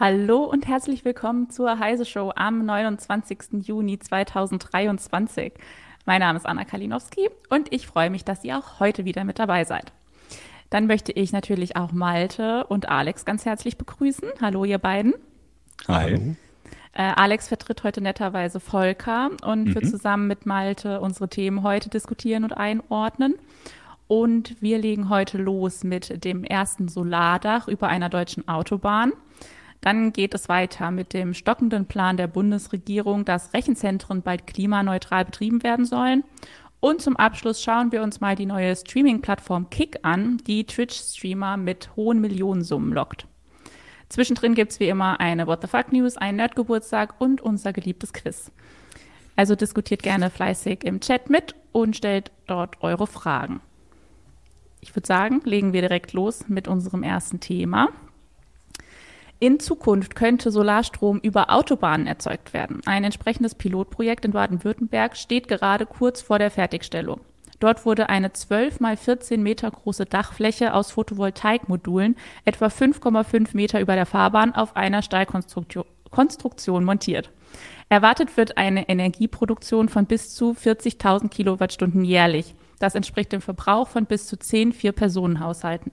Hallo und herzlich willkommen zur Heise Show am 29. Juni 2023. Mein Name ist Anna Kalinowski und ich freue mich, dass ihr auch heute wieder mit dabei seid. Dann möchte ich natürlich auch Malte und Alex ganz herzlich begrüßen. Hallo, ihr beiden. Hi. Äh, Alex vertritt heute netterweise Volker und mhm. wird zusammen mit Malte unsere Themen heute diskutieren und einordnen. Und wir legen heute los mit dem ersten Solardach über einer deutschen Autobahn. Dann geht es weiter mit dem stockenden Plan der Bundesregierung, dass Rechenzentren bald klimaneutral betrieben werden sollen. Und zum Abschluss schauen wir uns mal die neue Streaming-Plattform Kick an, die Twitch-Streamer mit hohen Millionensummen lockt. Zwischendrin gibt es wie immer eine What the Fuck News, einen Nerdgeburtstag und unser geliebtes Quiz. Also diskutiert gerne fleißig im Chat mit und stellt dort eure Fragen. Ich würde sagen, legen wir direkt los mit unserem ersten Thema. In Zukunft könnte Solarstrom über Autobahnen erzeugt werden. Ein entsprechendes Pilotprojekt in Baden-Württemberg steht gerade kurz vor der Fertigstellung. Dort wurde eine 12 mal 14 Meter große Dachfläche aus Photovoltaikmodulen etwa 5,5 Meter über der Fahrbahn auf einer Stahlkonstruktion montiert. Erwartet wird eine Energieproduktion von bis zu 40.000 Kilowattstunden jährlich. Das entspricht dem Verbrauch von bis zu 10 Vier-Personen-Haushalten.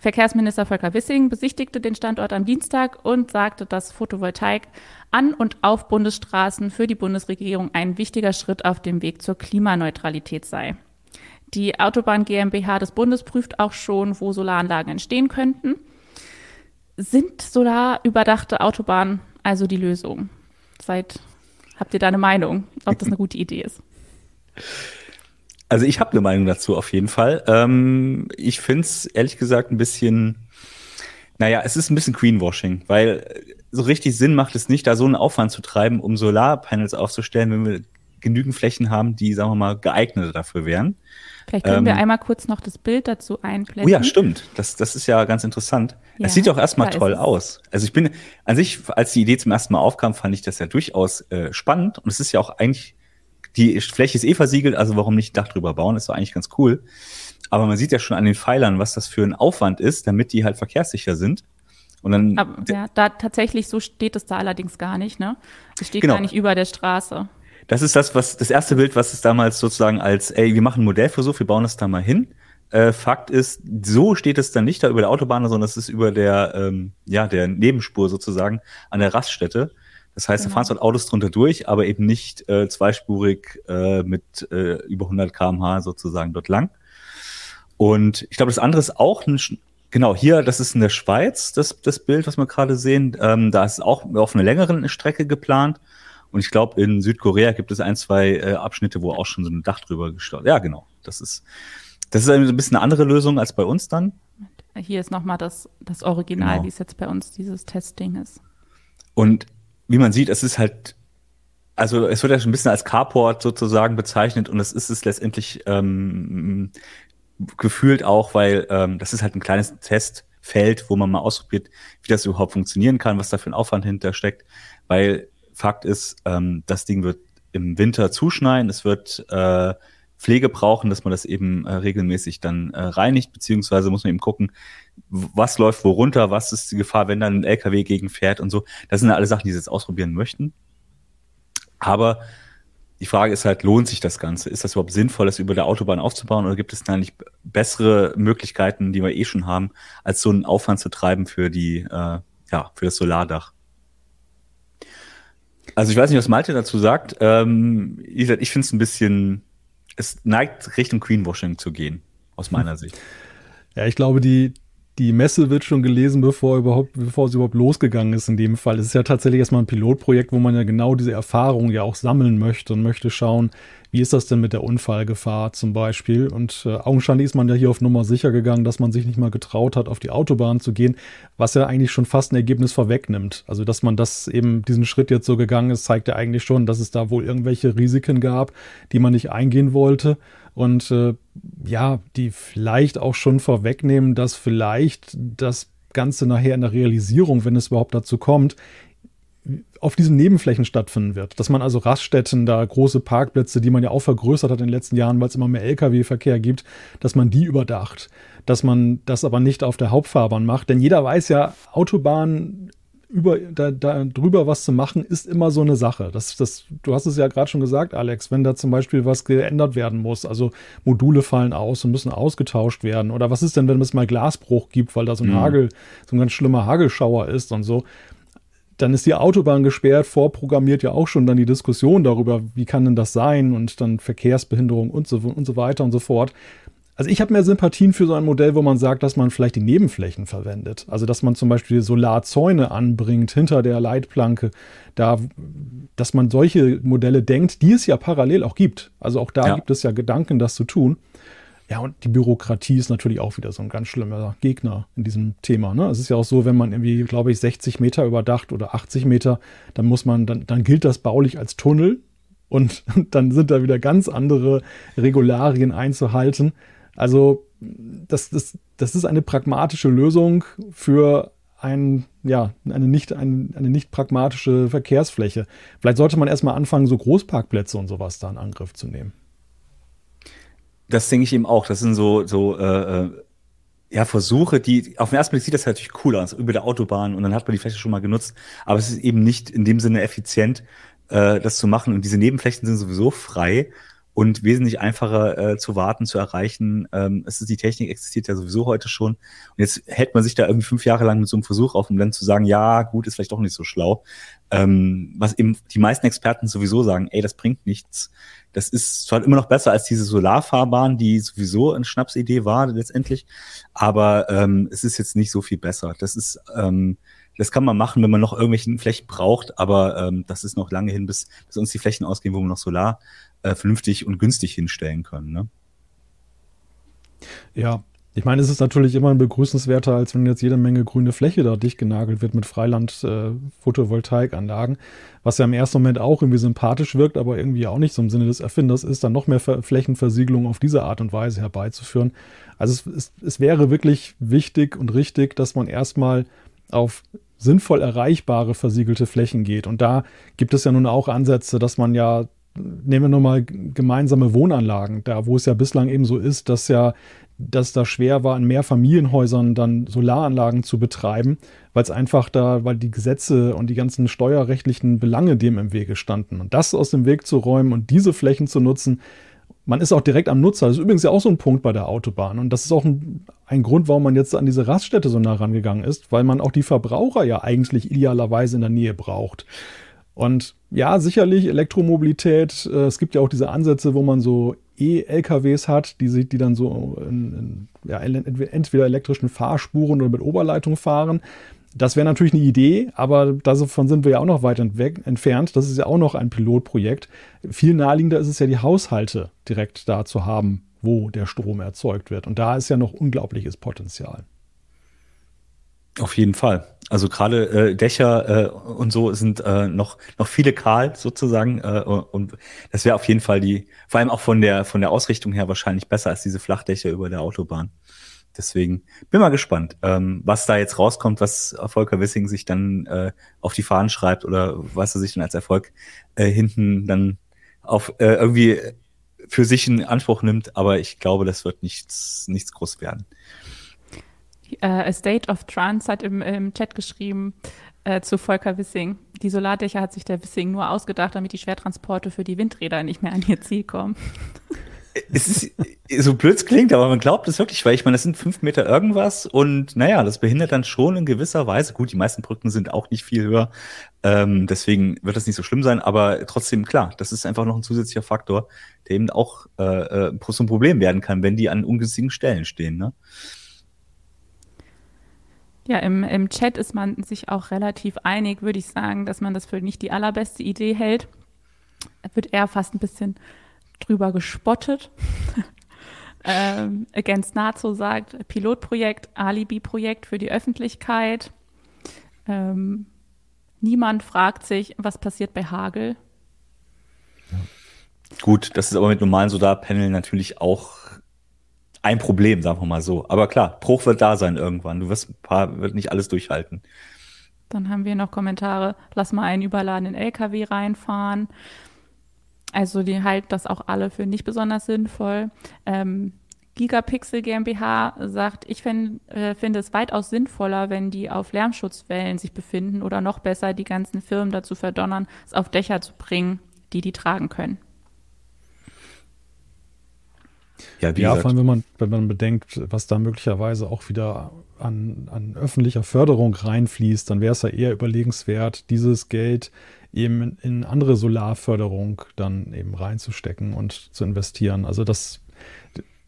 Verkehrsminister Volker Wissing besichtigte den Standort am Dienstag und sagte, dass Photovoltaik an und auf Bundesstraßen für die Bundesregierung ein wichtiger Schritt auf dem Weg zur Klimaneutralität sei. Die Autobahn GmbH des Bundes prüft auch schon, wo Solaranlagen entstehen könnten. Sind solarüberdachte Autobahnen also die Lösung? Seid, habt ihr da eine Meinung, ob das eine gute Idee ist? Also ich habe eine Meinung dazu auf jeden Fall. Ähm, ich finde es ehrlich gesagt ein bisschen, naja, es ist ein bisschen Greenwashing, weil so richtig Sinn macht es nicht, da so einen Aufwand zu treiben, um Solarpanels aufzustellen, wenn wir genügend Flächen haben, die, sagen wir mal, geeignet dafür wären. Vielleicht können ähm, wir einmal kurz noch das Bild dazu einblenden. Oh ja, stimmt. Das, das ist ja ganz interessant. Ja, es sieht ja auch erstmal toll aus. Also ich bin an sich, als die Idee zum ersten Mal aufkam, fand ich das ja durchaus äh, spannend. Und es ist ja auch eigentlich die Fläche ist eh versiegelt, also warum nicht Dach drüber bauen? ist doch eigentlich ganz cool. Aber man sieht ja schon an den Pfeilern, was das für ein Aufwand ist, damit die halt verkehrssicher sind. Und dann. Aber, ja, da tatsächlich so steht es da allerdings gar nicht, ne? Es steht genau. gar nicht über der Straße. Das ist das, was das erste Bild, was es damals sozusagen als, ey, wir machen ein Modellversuch, wir bauen das da mal hin. Äh, Fakt ist, so steht es dann nicht da über der Autobahn, sondern es ist über der, ähm, ja, der Nebenspur sozusagen an der Raststätte. Das heißt, genau. da fahren dort Autos drunter durch, aber eben nicht äh, zweispurig äh, mit äh, über 100 km/h sozusagen dort lang. Und ich glaube, das andere ist auch ein, genau hier, das ist in der Schweiz, das, das Bild, was wir gerade sehen. Ähm, da ist auch auf einer längeren Strecke geplant. Und ich glaube, in Südkorea gibt es ein, zwei äh, Abschnitte, wo auch schon so ein Dach drüber gestört. Ja, genau. Das ist, das ist ein bisschen eine andere Lösung als bei uns dann. Hier ist nochmal das, das Original, genau. wie es jetzt bei uns dieses Testding ist. Und wie man sieht, es ist halt, also es wird ja schon ein bisschen als Carport sozusagen bezeichnet und es ist es letztendlich ähm, gefühlt auch, weil ähm, das ist halt ein kleines Testfeld, wo man mal ausprobiert, wie das überhaupt funktionieren kann, was da für ein Aufwand hintersteckt, weil Fakt ist, ähm, das Ding wird im Winter zuschneien, es wird äh, Pflege brauchen, dass man das eben äh, regelmäßig dann äh, reinigt, beziehungsweise muss man eben gucken, was läuft wo runter, was ist die Gefahr, wenn dann ein LKW gegenfährt und so. Das sind ja alle Sachen, die sie jetzt ausprobieren möchten. Aber die Frage ist halt, lohnt sich das Ganze? Ist das überhaupt sinnvoll, das über der Autobahn aufzubauen oder gibt es da nicht bessere Möglichkeiten, die wir eh schon haben, als so einen Aufwand zu treiben für die, äh, ja, für das Solardach? Also ich weiß nicht, was Malte dazu sagt. Ähm, ich finde es ein bisschen es neigt Richtung Greenwashing zu gehen, aus meiner Sicht. Ja, ich glaube, die, die Messe wird schon gelesen, bevor überhaupt, bevor sie überhaupt losgegangen ist in dem Fall. Es ist ja tatsächlich erstmal ein Pilotprojekt, wo man ja genau diese Erfahrung ja auch sammeln möchte und möchte schauen, wie ist das denn mit der Unfallgefahr zum Beispiel? Und äh, augenscheinlich ist man ja hier auf Nummer sicher gegangen, dass man sich nicht mal getraut hat, auf die Autobahn zu gehen, was ja eigentlich schon fast ein Ergebnis vorwegnimmt. Also, dass man das eben diesen Schritt jetzt so gegangen ist, zeigt ja eigentlich schon, dass es da wohl irgendwelche Risiken gab, die man nicht eingehen wollte. Und äh, ja, die vielleicht auch schon vorwegnehmen, dass vielleicht das Ganze nachher in der Realisierung, wenn es überhaupt dazu kommt, auf diesen Nebenflächen stattfinden wird. Dass man also Raststätten, da große Parkplätze, die man ja auch vergrößert hat in den letzten Jahren, weil es immer mehr Lkw-Verkehr gibt, dass man die überdacht. Dass man das aber nicht auf der Hauptfahrbahn macht. Denn jeder weiß ja, Autobahn über da, da drüber was zu machen, ist immer so eine Sache. Das, das, du hast es ja gerade schon gesagt, Alex, wenn da zum Beispiel was geändert werden muss, also Module fallen aus und müssen ausgetauscht werden. Oder was ist denn, wenn es mal Glasbruch gibt, weil da so ein mhm. Hagel, so ein ganz schlimmer Hagelschauer ist und so. Dann ist die Autobahn gesperrt, vorprogrammiert ja auch schon dann die Diskussion darüber, wie kann denn das sein und dann Verkehrsbehinderung und so, und so weiter und so fort. Also ich habe mehr Sympathien für so ein Modell, wo man sagt, dass man vielleicht die Nebenflächen verwendet. Also dass man zum Beispiel Solarzäune anbringt hinter der Leitplanke. Da, dass man solche Modelle denkt, die es ja parallel auch gibt. Also auch da ja. gibt es ja Gedanken, das zu tun. Ja, und die Bürokratie ist natürlich auch wieder so ein ganz schlimmer Gegner in diesem Thema. Ne? Es ist ja auch so, wenn man irgendwie, glaube ich, 60 Meter überdacht oder 80 Meter, dann muss man, dann, dann gilt das baulich als Tunnel und dann sind da wieder ganz andere Regularien einzuhalten. Also das, das, das ist eine pragmatische Lösung für ein, ja, eine nicht, ein, eine nicht pragmatische Verkehrsfläche. Vielleicht sollte man erstmal anfangen, so Großparkplätze und sowas da in Angriff zu nehmen. Das denke ich eben auch. Das sind so, so äh, äh, ja, Versuche, die auf den ersten Blick sieht das natürlich cool aus, über der Autobahn und dann hat man die Fläche schon mal genutzt. Aber es ist eben nicht in dem Sinne effizient, äh, das zu machen. Und diese Nebenflächen sind sowieso frei und wesentlich einfacher äh, zu warten, zu erreichen. Ähm, es ist, die Technik existiert ja sowieso heute schon. Und jetzt hält man sich da irgendwie fünf Jahre lang mit so einem Versuch auf, um dann zu sagen, ja, gut, ist vielleicht doch nicht so schlau. Ähm, was eben die meisten Experten sowieso sagen, ey, das bringt nichts. Das ist zwar immer noch besser als diese Solarfahrbahn, die sowieso eine Schnapsidee war letztendlich, aber ähm, es ist jetzt nicht so viel besser. Das ist ähm, das kann man machen, wenn man noch irgendwelche Flächen braucht, aber ähm, das ist noch lange hin, bis, bis uns die Flächen ausgehen, wo man noch Solar äh, vernünftig und günstig hinstellen können. Ne? Ja, ich meine, es ist natürlich immer ein begrüßenswerter, als wenn jetzt jede Menge grüne Fläche da dicht genagelt wird mit Freiland-Photovoltaikanlagen, äh, was ja im ersten Moment auch irgendwie sympathisch wirkt, aber irgendwie auch nicht so im Sinne des Erfinders ist, dann noch mehr Ver Flächenversiegelung auf diese Art und Weise herbeizuführen. Also es, es, es wäre wirklich wichtig und richtig, dass man erstmal auf sinnvoll erreichbare versiegelte Flächen geht. Und da gibt es ja nun auch Ansätze, dass man ja nehmen wir nochmal gemeinsame Wohnanlagen, da wo es ja bislang eben so ist, dass ja dass da schwer war, in mehr Familienhäusern dann Solaranlagen zu betreiben, weil es einfach da, weil die Gesetze und die ganzen steuerrechtlichen Belange dem im Wege standen. Und das aus dem Weg zu räumen und diese Flächen zu nutzen, man ist auch direkt am Nutzer. Das ist übrigens ja auch so ein Punkt bei der Autobahn. Und das ist auch ein, ein Grund, warum man jetzt an diese Raststätte so nah rangegangen ist, weil man auch die Verbraucher ja eigentlich idealerweise in der Nähe braucht. Und ja, sicherlich Elektromobilität. Äh, es gibt ja auch diese Ansätze, wo man so E-LKWs hat, die, die dann so in, in, ja, entweder elektrischen Fahrspuren oder mit Oberleitung fahren. Das wäre natürlich eine Idee, aber davon sind wir ja auch noch weit entfernt. Das ist ja auch noch ein Pilotprojekt. Viel naheliegender ist es ja, die Haushalte direkt da zu haben, wo der Strom erzeugt wird. Und da ist ja noch unglaubliches Potenzial. Auf jeden Fall. Also gerade äh, Dächer äh, und so sind äh, noch noch viele kahl sozusagen äh, und das wäre auf jeden Fall die, vor allem auch von der von der Ausrichtung her wahrscheinlich besser als diese Flachdächer über der Autobahn. Deswegen bin mal gespannt, ähm, was da jetzt rauskommt, was Volker Wissing sich dann äh, auf die Fahnen schreibt oder was er sich dann als Erfolg äh, hinten dann auf äh, irgendwie für sich in Anspruch nimmt. Aber ich glaube, das wird nichts nichts groß werden äh, State of Trance hat im, im Chat geschrieben äh, zu Volker Wissing. Die Solardächer hat sich der Wissing nur ausgedacht, damit die Schwertransporte für die Windräder nicht mehr an ihr Ziel kommen. es ist so blöd klingt, aber man glaubt es wirklich, weil ich meine, das sind fünf Meter irgendwas und naja, das behindert dann schon in gewisser Weise. Gut, die meisten Brücken sind auch nicht viel höher, ähm, deswegen wird das nicht so schlimm sein, aber trotzdem klar, das ist einfach noch ein zusätzlicher Faktor, der eben auch äh, äh, ein Problem werden kann, wenn die an ungünstigen Stellen stehen. Ne? Ja, im, im Chat ist man sich auch relativ einig, würde ich sagen, dass man das für nicht die allerbeste Idee hält. Da wird eher fast ein bisschen drüber gespottet. ähm, Against Nazo sagt, Pilotprojekt, Alibi-Projekt für die Öffentlichkeit. Ähm, niemand fragt sich, was passiert bei Hagel. Gut, das ist aber mit normalen Solarpanel natürlich auch ein Problem, sagen wir mal so. Aber klar, Bruch wird da sein irgendwann. Du wirst ein paar, wird nicht alles durchhalten. Dann haben wir noch Kommentare, lass mal einen überladenen LKW reinfahren. Also die halten das auch alle für nicht besonders sinnvoll. Ähm, Gigapixel GmbH sagt, ich find, äh, finde es weitaus sinnvoller, wenn die auf Lärmschutzwellen sich befinden oder noch besser die ganzen Firmen dazu verdonnern, es auf Dächer zu bringen, die die tragen können. Ja, ja vor allem, wenn man, wenn man bedenkt, was da möglicherweise auch wieder an, an öffentlicher Förderung reinfließt, dann wäre es ja eher überlegenswert, dieses Geld eben in andere Solarförderung dann eben reinzustecken und zu investieren. Also das,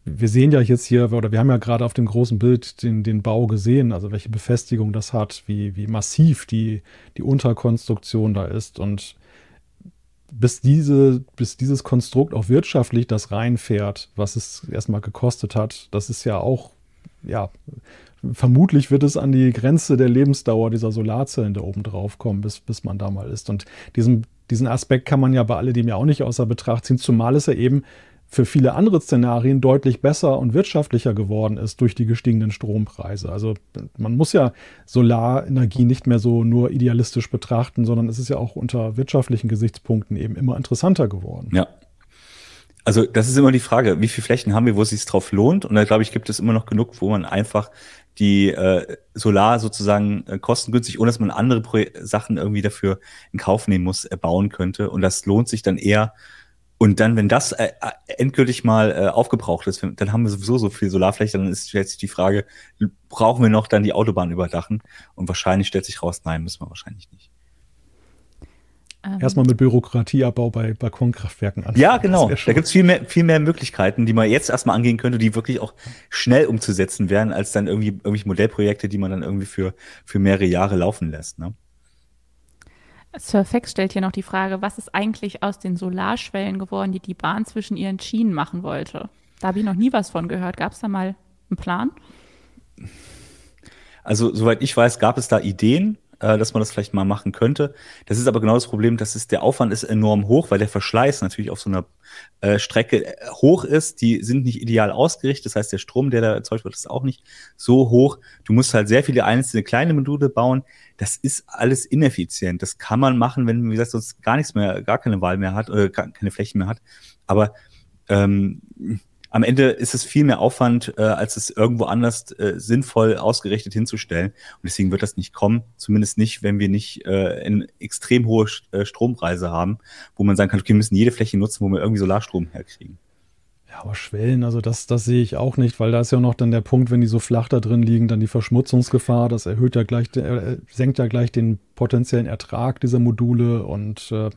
wir sehen ja jetzt hier, oder wir haben ja gerade auf dem großen Bild den, den Bau gesehen, also welche Befestigung das hat, wie, wie massiv die, die Unterkonstruktion da ist und bis, diese, bis dieses Konstrukt auch wirtschaftlich das reinfährt, was es erstmal gekostet hat, das ist ja auch, ja, vermutlich wird es an die Grenze der Lebensdauer dieser Solarzellen da oben drauf kommen, bis, bis man da mal ist. Und diesen, diesen Aspekt kann man ja bei alledem ja auch nicht außer Betracht ziehen, zumal es ja eben für viele andere Szenarien deutlich besser und wirtschaftlicher geworden ist durch die gestiegenen Strompreise. Also man muss ja Solarenergie nicht mehr so nur idealistisch betrachten, sondern es ist ja auch unter wirtschaftlichen Gesichtspunkten eben immer interessanter geworden. Ja. Also das ist immer die Frage, wie viele Flächen haben wir, wo es sich drauf lohnt? Und da glaube ich, gibt es immer noch genug, wo man einfach die äh, Solar sozusagen äh, kostengünstig, ohne dass man andere Pro Sachen irgendwie dafür in Kauf nehmen muss, erbauen könnte. Und das lohnt sich dann eher. Und dann, wenn das äh, äh endgültig mal äh, aufgebraucht ist, dann haben wir sowieso so viel Solarfläche, dann ist stellt sich die Frage, brauchen wir noch dann die Autobahn überdachen? Und wahrscheinlich stellt sich raus, nein, müssen wir wahrscheinlich nicht. Ähm. Erstmal mit Bürokratieabbau bei Balkonkraftwerken anfangen. Ja, genau. Da gibt's viel mehr, viel mehr Möglichkeiten, die man jetzt erstmal angehen könnte, die wirklich auch schnell umzusetzen wären, als dann irgendwie irgendwelche Modellprojekte, die man dann irgendwie für, für mehrere Jahre laufen lässt. Ne? Surfex stellt hier noch die Frage, was ist eigentlich aus den Solarschwellen geworden, die die Bahn zwischen ihren Schienen machen wollte? Da habe ich noch nie was von gehört. Gab es da mal einen Plan? Also, soweit ich weiß, gab es da Ideen äh, dass man das vielleicht mal machen könnte. Das ist aber genau das Problem, dass ist, der Aufwand ist enorm hoch, weil der Verschleiß natürlich auf so einer äh, Strecke äh, hoch ist. Die sind nicht ideal ausgerichtet. Das heißt, der Strom, der da erzeugt wird, ist auch nicht so hoch. Du musst halt sehr viele einzelne kleine Module bauen. Das ist alles ineffizient. Das kann man machen, wenn, wie gesagt, sonst gar nichts mehr, gar keine Wahl mehr hat oder keine Flächen mehr hat. Aber ähm, am Ende ist es viel mehr Aufwand, äh, als es irgendwo anders äh, sinnvoll ausgerichtet hinzustellen. Und deswegen wird das nicht kommen, zumindest nicht, wenn wir nicht äh, eine extrem hohe äh, Strompreise haben, wo man sagen kann, okay, wir müssen jede Fläche nutzen, wo wir irgendwie Solarstrom herkriegen. Ja, aber Schwellen, also das, das sehe ich auch nicht, weil da ist ja noch dann der Punkt, wenn die so flach da drin liegen, dann die Verschmutzungsgefahr, das erhöht ja gleich, äh, senkt ja gleich den potenziellen Ertrag dieser Module und äh,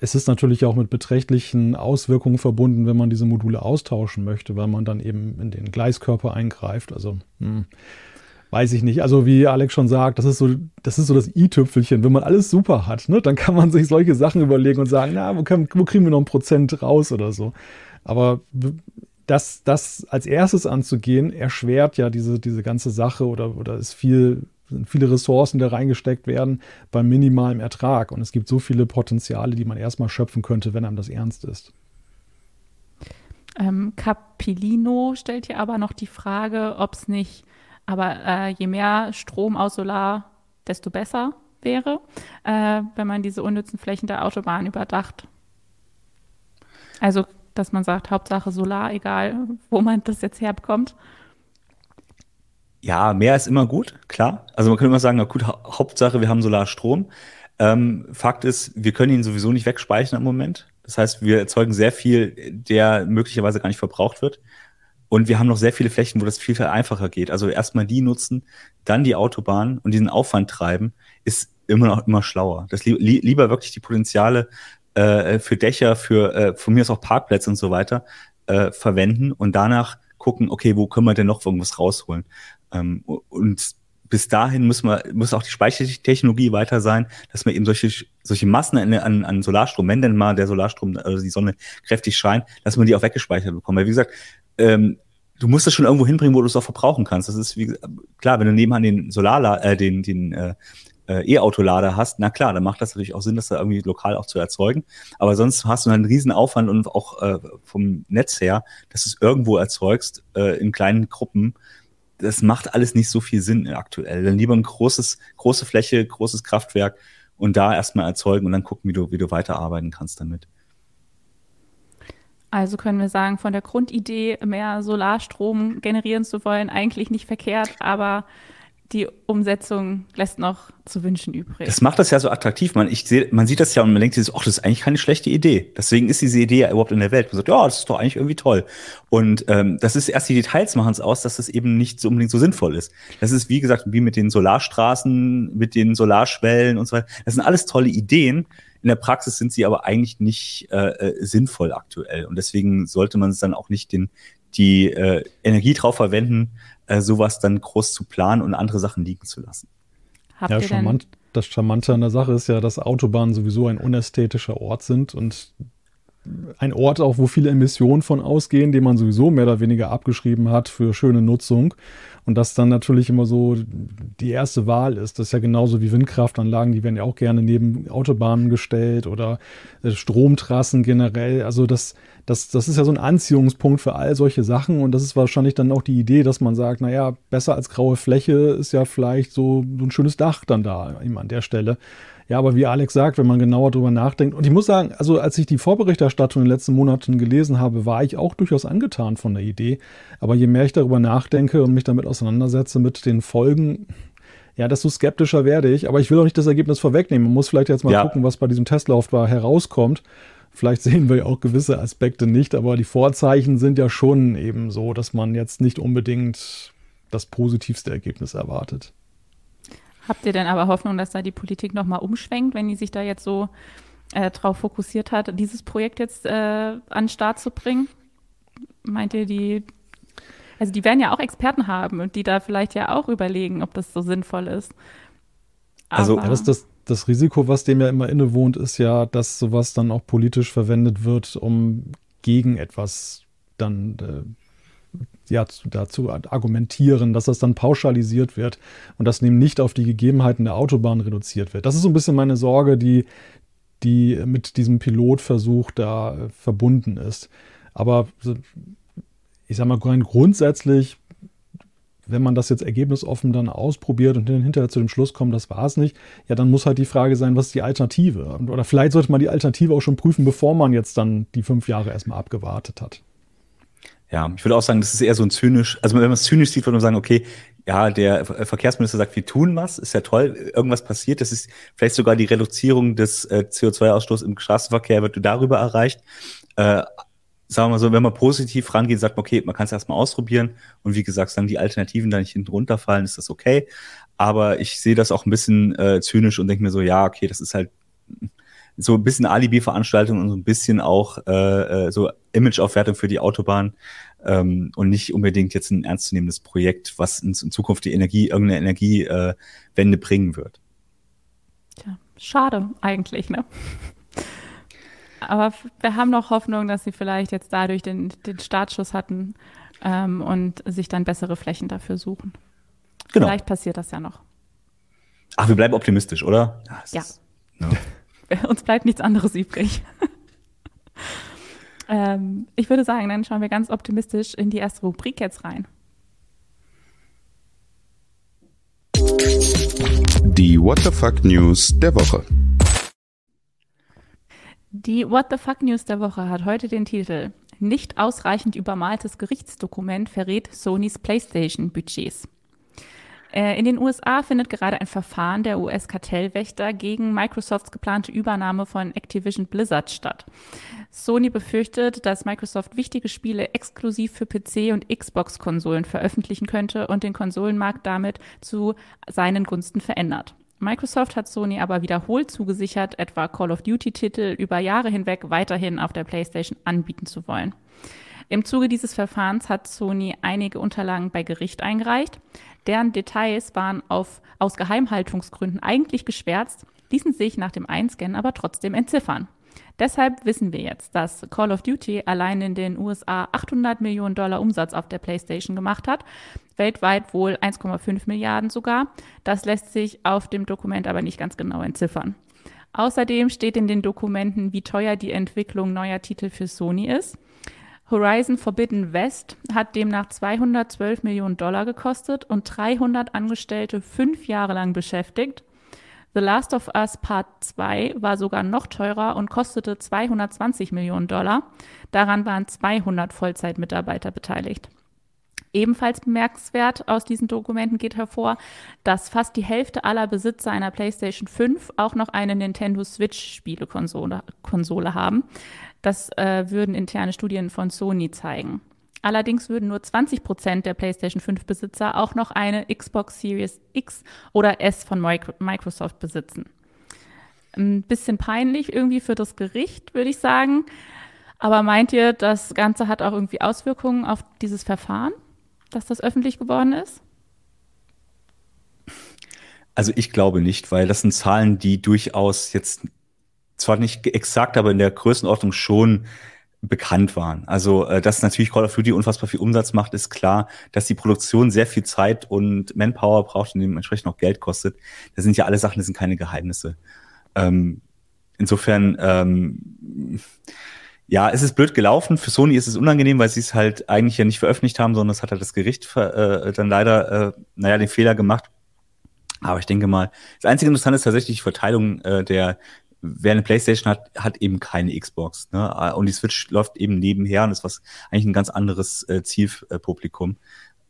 es ist natürlich auch mit beträchtlichen Auswirkungen verbunden, wenn man diese Module austauschen möchte, weil man dann eben in den Gleiskörper eingreift. Also hm, weiß ich nicht. Also wie Alex schon sagt, das ist so, das ist so das i-Tüpfelchen. Wenn man alles super hat, ne, dann kann man sich solche Sachen überlegen und sagen, na, wo, können, wo kriegen wir noch ein Prozent raus oder so. Aber das, das als erstes anzugehen, erschwert ja diese, diese ganze Sache oder, oder ist viel sind viele Ressourcen, die da reingesteckt werden, beim minimalen Ertrag. Und es gibt so viele Potenziale, die man erstmal schöpfen könnte, wenn einem das ernst ist. Ähm, Capilino stellt hier aber noch die Frage, ob es nicht, aber äh, je mehr Strom aus Solar, desto besser wäre, äh, wenn man diese unnützen Flächen der Autobahn überdacht. Also, dass man sagt, Hauptsache Solar, egal wo man das jetzt herbekommt. Ja, mehr ist immer gut, klar. Also man könnte immer sagen, na gut, ha Hauptsache, wir haben Solarstrom. Ähm, Fakt ist, wir können ihn sowieso nicht wegspeichern im Moment. Das heißt, wir erzeugen sehr viel, der möglicherweise gar nicht verbraucht wird. Und wir haben noch sehr viele Flächen, wo das viel, viel einfacher geht. Also erstmal die nutzen, dann die Autobahn und diesen Aufwand treiben, ist immer noch immer schlauer. Das li lieber wirklich die Potenziale äh, für Dächer, für äh, von mir aus auch Parkplätze und so weiter äh, verwenden und danach gucken, okay, wo können wir denn noch irgendwas rausholen? Ähm, und bis dahin muss man, muss auch die Speichertechnologie weiter sein, dass man eben solche, solche Massen an, an, Solarstrom, wenn denn mal der Solarstrom, also die Sonne kräftig scheint, dass man die auch weggespeichert bekommt. Weil wie gesagt, ähm, du musst es schon irgendwo hinbringen, wo du es auch verbrauchen kannst. Das ist wie, klar, wenn du nebenan den Solar, äh, den, den äh, äh, E-Autolader hast, na klar, dann macht das natürlich auch Sinn, das da irgendwie lokal auch zu erzeugen. Aber sonst hast du einen riesen Aufwand und auch äh, vom Netz her, dass du es irgendwo erzeugst, äh, in kleinen Gruppen das macht alles nicht so viel Sinn aktuell. Dann lieber ein großes, große Fläche, großes Kraftwerk und da erstmal erzeugen und dann gucken, wie du, wie du weiterarbeiten kannst damit. Also können wir sagen, von der Grundidee, mehr Solarstrom generieren zu wollen, eigentlich nicht verkehrt, aber die Umsetzung lässt noch zu wünschen übrig. Das macht das ja so attraktiv. Man, ich seh, man sieht das ja und man denkt sich, ach, das ist eigentlich keine schlechte Idee. Deswegen ist diese Idee ja überhaupt in der Welt. Man sagt, ja, das ist doch eigentlich irgendwie toll. Und ähm, das ist erst die Details machen es aus, dass das eben nicht so unbedingt so sinnvoll ist. Das ist, wie gesagt, wie mit den Solarstraßen, mit den Solarschwellen und so weiter. Das sind alles tolle Ideen. In der Praxis sind sie aber eigentlich nicht äh, äh sinnvoll aktuell. Und deswegen sollte man es dann auch nicht den, die äh, Energie drauf verwenden, äh, sowas dann groß zu planen und andere Sachen liegen zu lassen. Habt ja, charmant, das Charmante an der Sache ist ja, dass Autobahnen sowieso ein unästhetischer Ort sind und ein Ort auch, wo viele Emissionen von ausgehen, den man sowieso mehr oder weniger abgeschrieben hat für schöne Nutzung. Und das dann natürlich immer so die erste Wahl ist. Das ist ja genauso wie Windkraftanlagen, die werden ja auch gerne neben Autobahnen gestellt oder äh, Stromtrassen generell. Also das, das, das ist ja so ein Anziehungspunkt für all solche Sachen und das ist wahrscheinlich dann auch die Idee, dass man sagt, naja, besser als graue Fläche ist ja vielleicht so, so ein schönes Dach dann da eben an der Stelle. Ja, aber wie Alex sagt, wenn man genauer drüber nachdenkt, und ich muss sagen, also als ich die Vorberichterstattung in den letzten Monaten gelesen habe, war ich auch durchaus angetan von der Idee. Aber je mehr ich darüber nachdenke und mich damit auseinandersetze mit den Folgen, ja, desto skeptischer werde ich. Aber ich will auch nicht das Ergebnis vorwegnehmen. Man muss vielleicht jetzt mal ja. gucken, was bei diesem Testlauf da herauskommt. Vielleicht sehen wir ja auch gewisse Aspekte nicht, aber die Vorzeichen sind ja schon eben so, dass man jetzt nicht unbedingt das positivste Ergebnis erwartet. Habt ihr denn aber Hoffnung, dass da die Politik nochmal umschwenkt, wenn die sich da jetzt so äh, drauf fokussiert hat, dieses Projekt jetzt äh, an den Start zu bringen? Meint ihr, die, also die werden ja auch Experten haben und die da vielleicht ja auch überlegen, ob das so sinnvoll ist. Also, aber also das, das, das Risiko, was dem ja immer innewohnt, ist ja, dass sowas dann auch politisch verwendet wird, um gegen etwas dann äh, ja, dazu argumentieren, dass das dann pauschalisiert wird und das eben nicht auf die Gegebenheiten der Autobahn reduziert wird. Das ist so ein bisschen meine Sorge, die, die mit diesem Pilotversuch da äh, verbunden ist. Aber ich sage mal, grundsätzlich, wenn man das jetzt ergebnisoffen dann ausprobiert und dann hinterher zu dem Schluss kommt, das war es nicht, ja, dann muss halt die Frage sein, was ist die Alternative? Oder vielleicht sollte man die Alternative auch schon prüfen, bevor man jetzt dann die fünf Jahre erstmal abgewartet hat. Ja, ich würde auch sagen, das ist eher so ein zynisch, also wenn man es zynisch sieht, würde man sagen, okay, ja, der Verkehrsminister sagt, wir tun was, ist ja toll, irgendwas passiert, das ist vielleicht sogar die Reduzierung des äh, CO2-Ausstoßes im Straßenverkehr wird darüber erreicht. Äh, sagen wir mal so, wenn man positiv rangeht, sagt man, okay, man kann es erstmal ausprobieren und wie gesagt, dann die Alternativen da nicht hinten runterfallen, ist das okay. Aber ich sehe das auch ein bisschen äh, zynisch und denke mir so, ja, okay, das ist halt so ein bisschen Alibi-Veranstaltung und so ein bisschen auch äh, äh, so Image-Aufwertung für die Autobahn ähm, und nicht unbedingt jetzt ein ernstzunehmendes Projekt, was uns in Zukunft die Energie, irgendeine Energiewende äh, bringen wird. Tja, schade eigentlich, ne? Aber wir haben noch Hoffnung, dass sie vielleicht jetzt dadurch den, den Startschuss hatten ähm, und sich dann bessere Flächen dafür suchen. Genau. Vielleicht passiert das ja noch. Ach, wir bleiben optimistisch, oder? Ja. Ist, no. Uns bleibt nichts anderes übrig. ähm, ich würde sagen, dann schauen wir ganz optimistisch in die erste Rubrik jetzt rein. Die What the Fuck News der Woche. Die What the Fuck News der Woche hat heute den Titel Nicht ausreichend übermaltes Gerichtsdokument verrät Sonys PlayStation-Budgets. Äh, in den USA findet gerade ein Verfahren der US-Kartellwächter gegen Microsofts geplante Übernahme von Activision Blizzard statt. Sony befürchtet, dass Microsoft wichtige Spiele exklusiv für PC und Xbox-Konsolen veröffentlichen könnte und den Konsolenmarkt damit zu seinen Gunsten verändert. Microsoft hat Sony aber wiederholt zugesichert, etwa Call of Duty-Titel über Jahre hinweg weiterhin auf der PlayStation anbieten zu wollen. Im Zuge dieses Verfahrens hat Sony einige Unterlagen bei Gericht eingereicht. Deren Details waren auf, aus Geheimhaltungsgründen eigentlich geschwärzt, ließen sich nach dem Einscannen aber trotzdem entziffern. Deshalb wissen wir jetzt, dass Call of Duty allein in den USA 800 Millionen Dollar Umsatz auf der PlayStation gemacht hat, weltweit wohl 1,5 Milliarden sogar. Das lässt sich auf dem Dokument aber nicht ganz genau entziffern. Außerdem steht in den Dokumenten, wie teuer die Entwicklung neuer Titel für Sony ist. Horizon Forbidden West hat demnach 212 Millionen Dollar gekostet und 300 Angestellte fünf Jahre lang beschäftigt. The Last of Us Part 2 war sogar noch teurer und kostete 220 Millionen Dollar. Daran waren 200 Vollzeitmitarbeiter beteiligt. Ebenfalls bemerkenswert aus diesen Dokumenten geht hervor, dass fast die Hälfte aller Besitzer einer PlayStation 5 auch noch eine Nintendo Switch-Spielekonsole Konsole haben. Das äh, würden interne Studien von Sony zeigen. Allerdings würden nur 20 Prozent der PlayStation 5 Besitzer auch noch eine Xbox Series X oder S von Microsoft besitzen. Ein bisschen peinlich irgendwie für das Gericht, würde ich sagen. Aber meint ihr, das Ganze hat auch irgendwie Auswirkungen auf dieses Verfahren, dass das öffentlich geworden ist? Also ich glaube nicht, weil das sind Zahlen, die durchaus jetzt zwar nicht exakt, aber in der Größenordnung schon bekannt waren. Also, äh, dass natürlich Call of Duty unfassbar viel Umsatz macht, ist klar. Dass die Produktion sehr viel Zeit und Manpower braucht und dementsprechend auch Geld kostet. Das sind ja alle Sachen, das sind keine Geheimnisse. Ähm, insofern, ähm, ja, es ist blöd gelaufen. Für Sony ist es unangenehm, weil sie es halt eigentlich ja nicht veröffentlicht haben, sondern es hat halt das Gericht äh, dann leider, äh, naja, den Fehler gemacht. Aber ich denke mal, das einzige Interessante ist tatsächlich die Verteilung äh, der wer eine Playstation hat, hat eben keine Xbox. Ne? Und die Switch läuft eben nebenher und ist was eigentlich ein ganz anderes äh, Zielpublikum.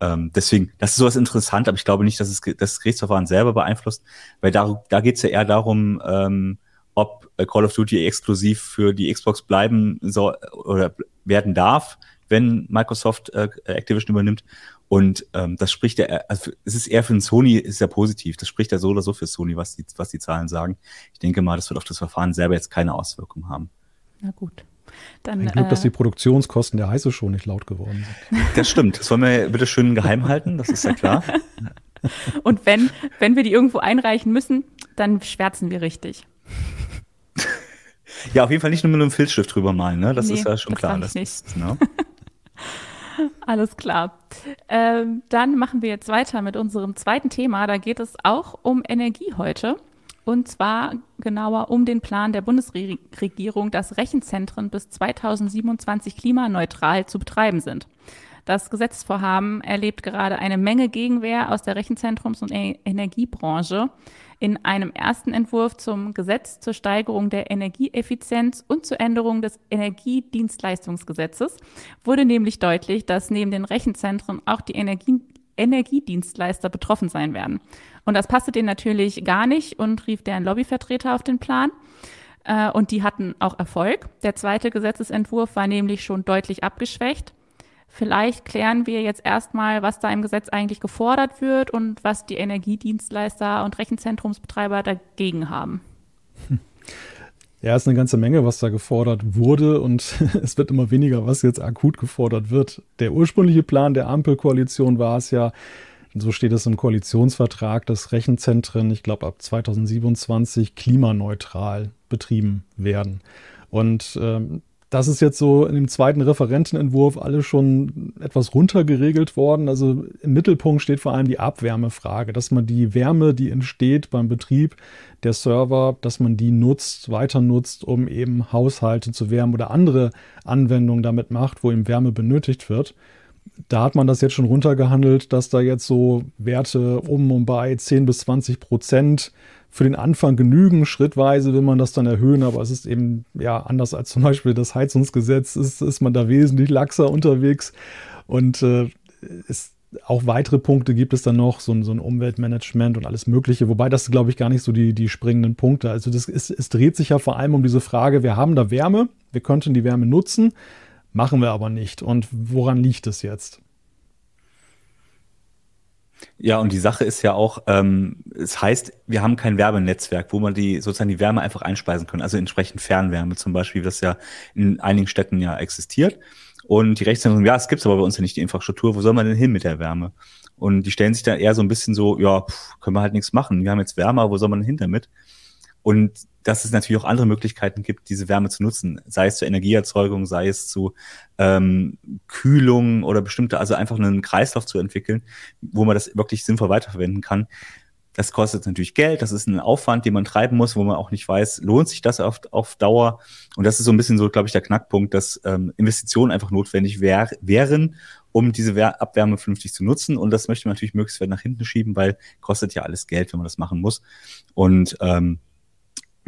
Ähm, deswegen, das ist sowas interessant, aber ich glaube nicht, dass es das Gerichtsverfahren selber beeinflusst, weil da, da geht es ja eher darum, ähm, ob äh, Call of Duty exklusiv für die Xbox bleiben soll oder werden darf, wenn Microsoft äh, Activision übernimmt und ähm, das spricht ja, also es ist eher für ein Sony, ist ja positiv. Das spricht ja so oder so für Sony, was die, was die Zahlen sagen. Ich denke mal, das wird auf das Verfahren selber jetzt keine Auswirkung haben. Na gut. Dann, Ein Glück, äh, dass die Produktionskosten der Heiße schon nicht laut geworden sind. Das stimmt. Das wollen wir bitte schön geheim halten, das ist ja klar. Und wenn, wenn wir die irgendwo einreichen müssen, dann schwärzen wir richtig. Ja, auf jeden Fall nicht nur mit einem Filzstift drüber malen, ne? Das nee, ist ja schon das klar. Das nicht. Ist, ne? Alles klar. Ähm, dann machen wir jetzt weiter mit unserem zweiten Thema. Da geht es auch um Energie heute. Und zwar genauer um den Plan der Bundesregierung, dass Rechenzentren bis 2027 klimaneutral zu betreiben sind. Das Gesetzesvorhaben erlebt gerade eine Menge Gegenwehr aus der Rechenzentrums- und Energiebranche. In einem ersten Entwurf zum Gesetz zur Steigerung der Energieeffizienz und zur Änderung des Energiedienstleistungsgesetzes wurde nämlich deutlich, dass neben den Rechenzentren auch die Energie Energiedienstleister betroffen sein werden. Und das passte denen natürlich gar nicht und rief deren Lobbyvertreter auf den Plan. Äh, und die hatten auch Erfolg. Der zweite Gesetzesentwurf war nämlich schon deutlich abgeschwächt. Vielleicht klären wir jetzt erstmal, was da im Gesetz eigentlich gefordert wird und was die Energiedienstleister und Rechenzentrumsbetreiber dagegen haben. Ja, ist eine ganze Menge, was da gefordert wurde und es wird immer weniger, was jetzt akut gefordert wird. Der ursprüngliche Plan der Ampelkoalition war es ja, so steht es im Koalitionsvertrag, dass Rechenzentren, ich glaube, ab 2027 klimaneutral betrieben werden. Und ähm, das ist jetzt so in dem zweiten Referentenentwurf alles schon etwas runtergeregelt worden. Also im Mittelpunkt steht vor allem die Abwärmefrage, dass man die Wärme, die entsteht beim Betrieb der Server, dass man die nutzt, weiter nutzt, um eben Haushalte zu wärmen oder andere Anwendungen damit macht, wo eben Wärme benötigt wird. Da hat man das jetzt schon runtergehandelt, dass da jetzt so Werte um und bei 10 bis 20 Prozent für den Anfang genügen. Schrittweise will man das dann erhöhen, aber es ist eben ja anders als zum Beispiel das Heizungsgesetz, ist, ist man da wesentlich laxer unterwegs. Und äh, es, auch weitere Punkte gibt es dann noch, so, so ein Umweltmanagement und alles Mögliche, wobei das, glaube ich, gar nicht so die, die springenden Punkte. Also das ist, es dreht sich ja vor allem um diese Frage, wir haben da Wärme, wir könnten die Wärme nutzen, machen wir aber nicht. Und woran liegt es jetzt? Ja, und die Sache ist ja auch, ähm, es heißt, wir haben kein Wärmenetzwerk, wo man die sozusagen die Wärme einfach einspeisen kann, also entsprechend Fernwärme zum Beispiel, das ja in einigen Städten ja existiert. Und die Rechtszentren, ja, es gibt aber bei uns ja nicht die Infrastruktur, wo soll man denn hin mit der Wärme? Und die stellen sich da eher so ein bisschen so, ja, pff, können wir halt nichts machen. Wir haben jetzt Wärme, wo soll man denn hin damit? Und dass es natürlich auch andere Möglichkeiten gibt, diese Wärme zu nutzen, sei es zur Energieerzeugung, sei es zu ähm, Kühlung oder bestimmte, also einfach einen Kreislauf zu entwickeln, wo man das wirklich sinnvoll weiterverwenden kann. Das kostet natürlich Geld, das ist ein Aufwand, den man treiben muss, wo man auch nicht weiß, lohnt sich das auf, auf Dauer. Und das ist so ein bisschen so, glaube ich, der Knackpunkt, dass ähm, Investitionen einfach notwendig wär, wären, um diese Abwärme vernünftig zu nutzen. Und das möchte man natürlich möglichst weit nach hinten schieben, weil kostet ja alles Geld, wenn man das machen muss. Und ähm,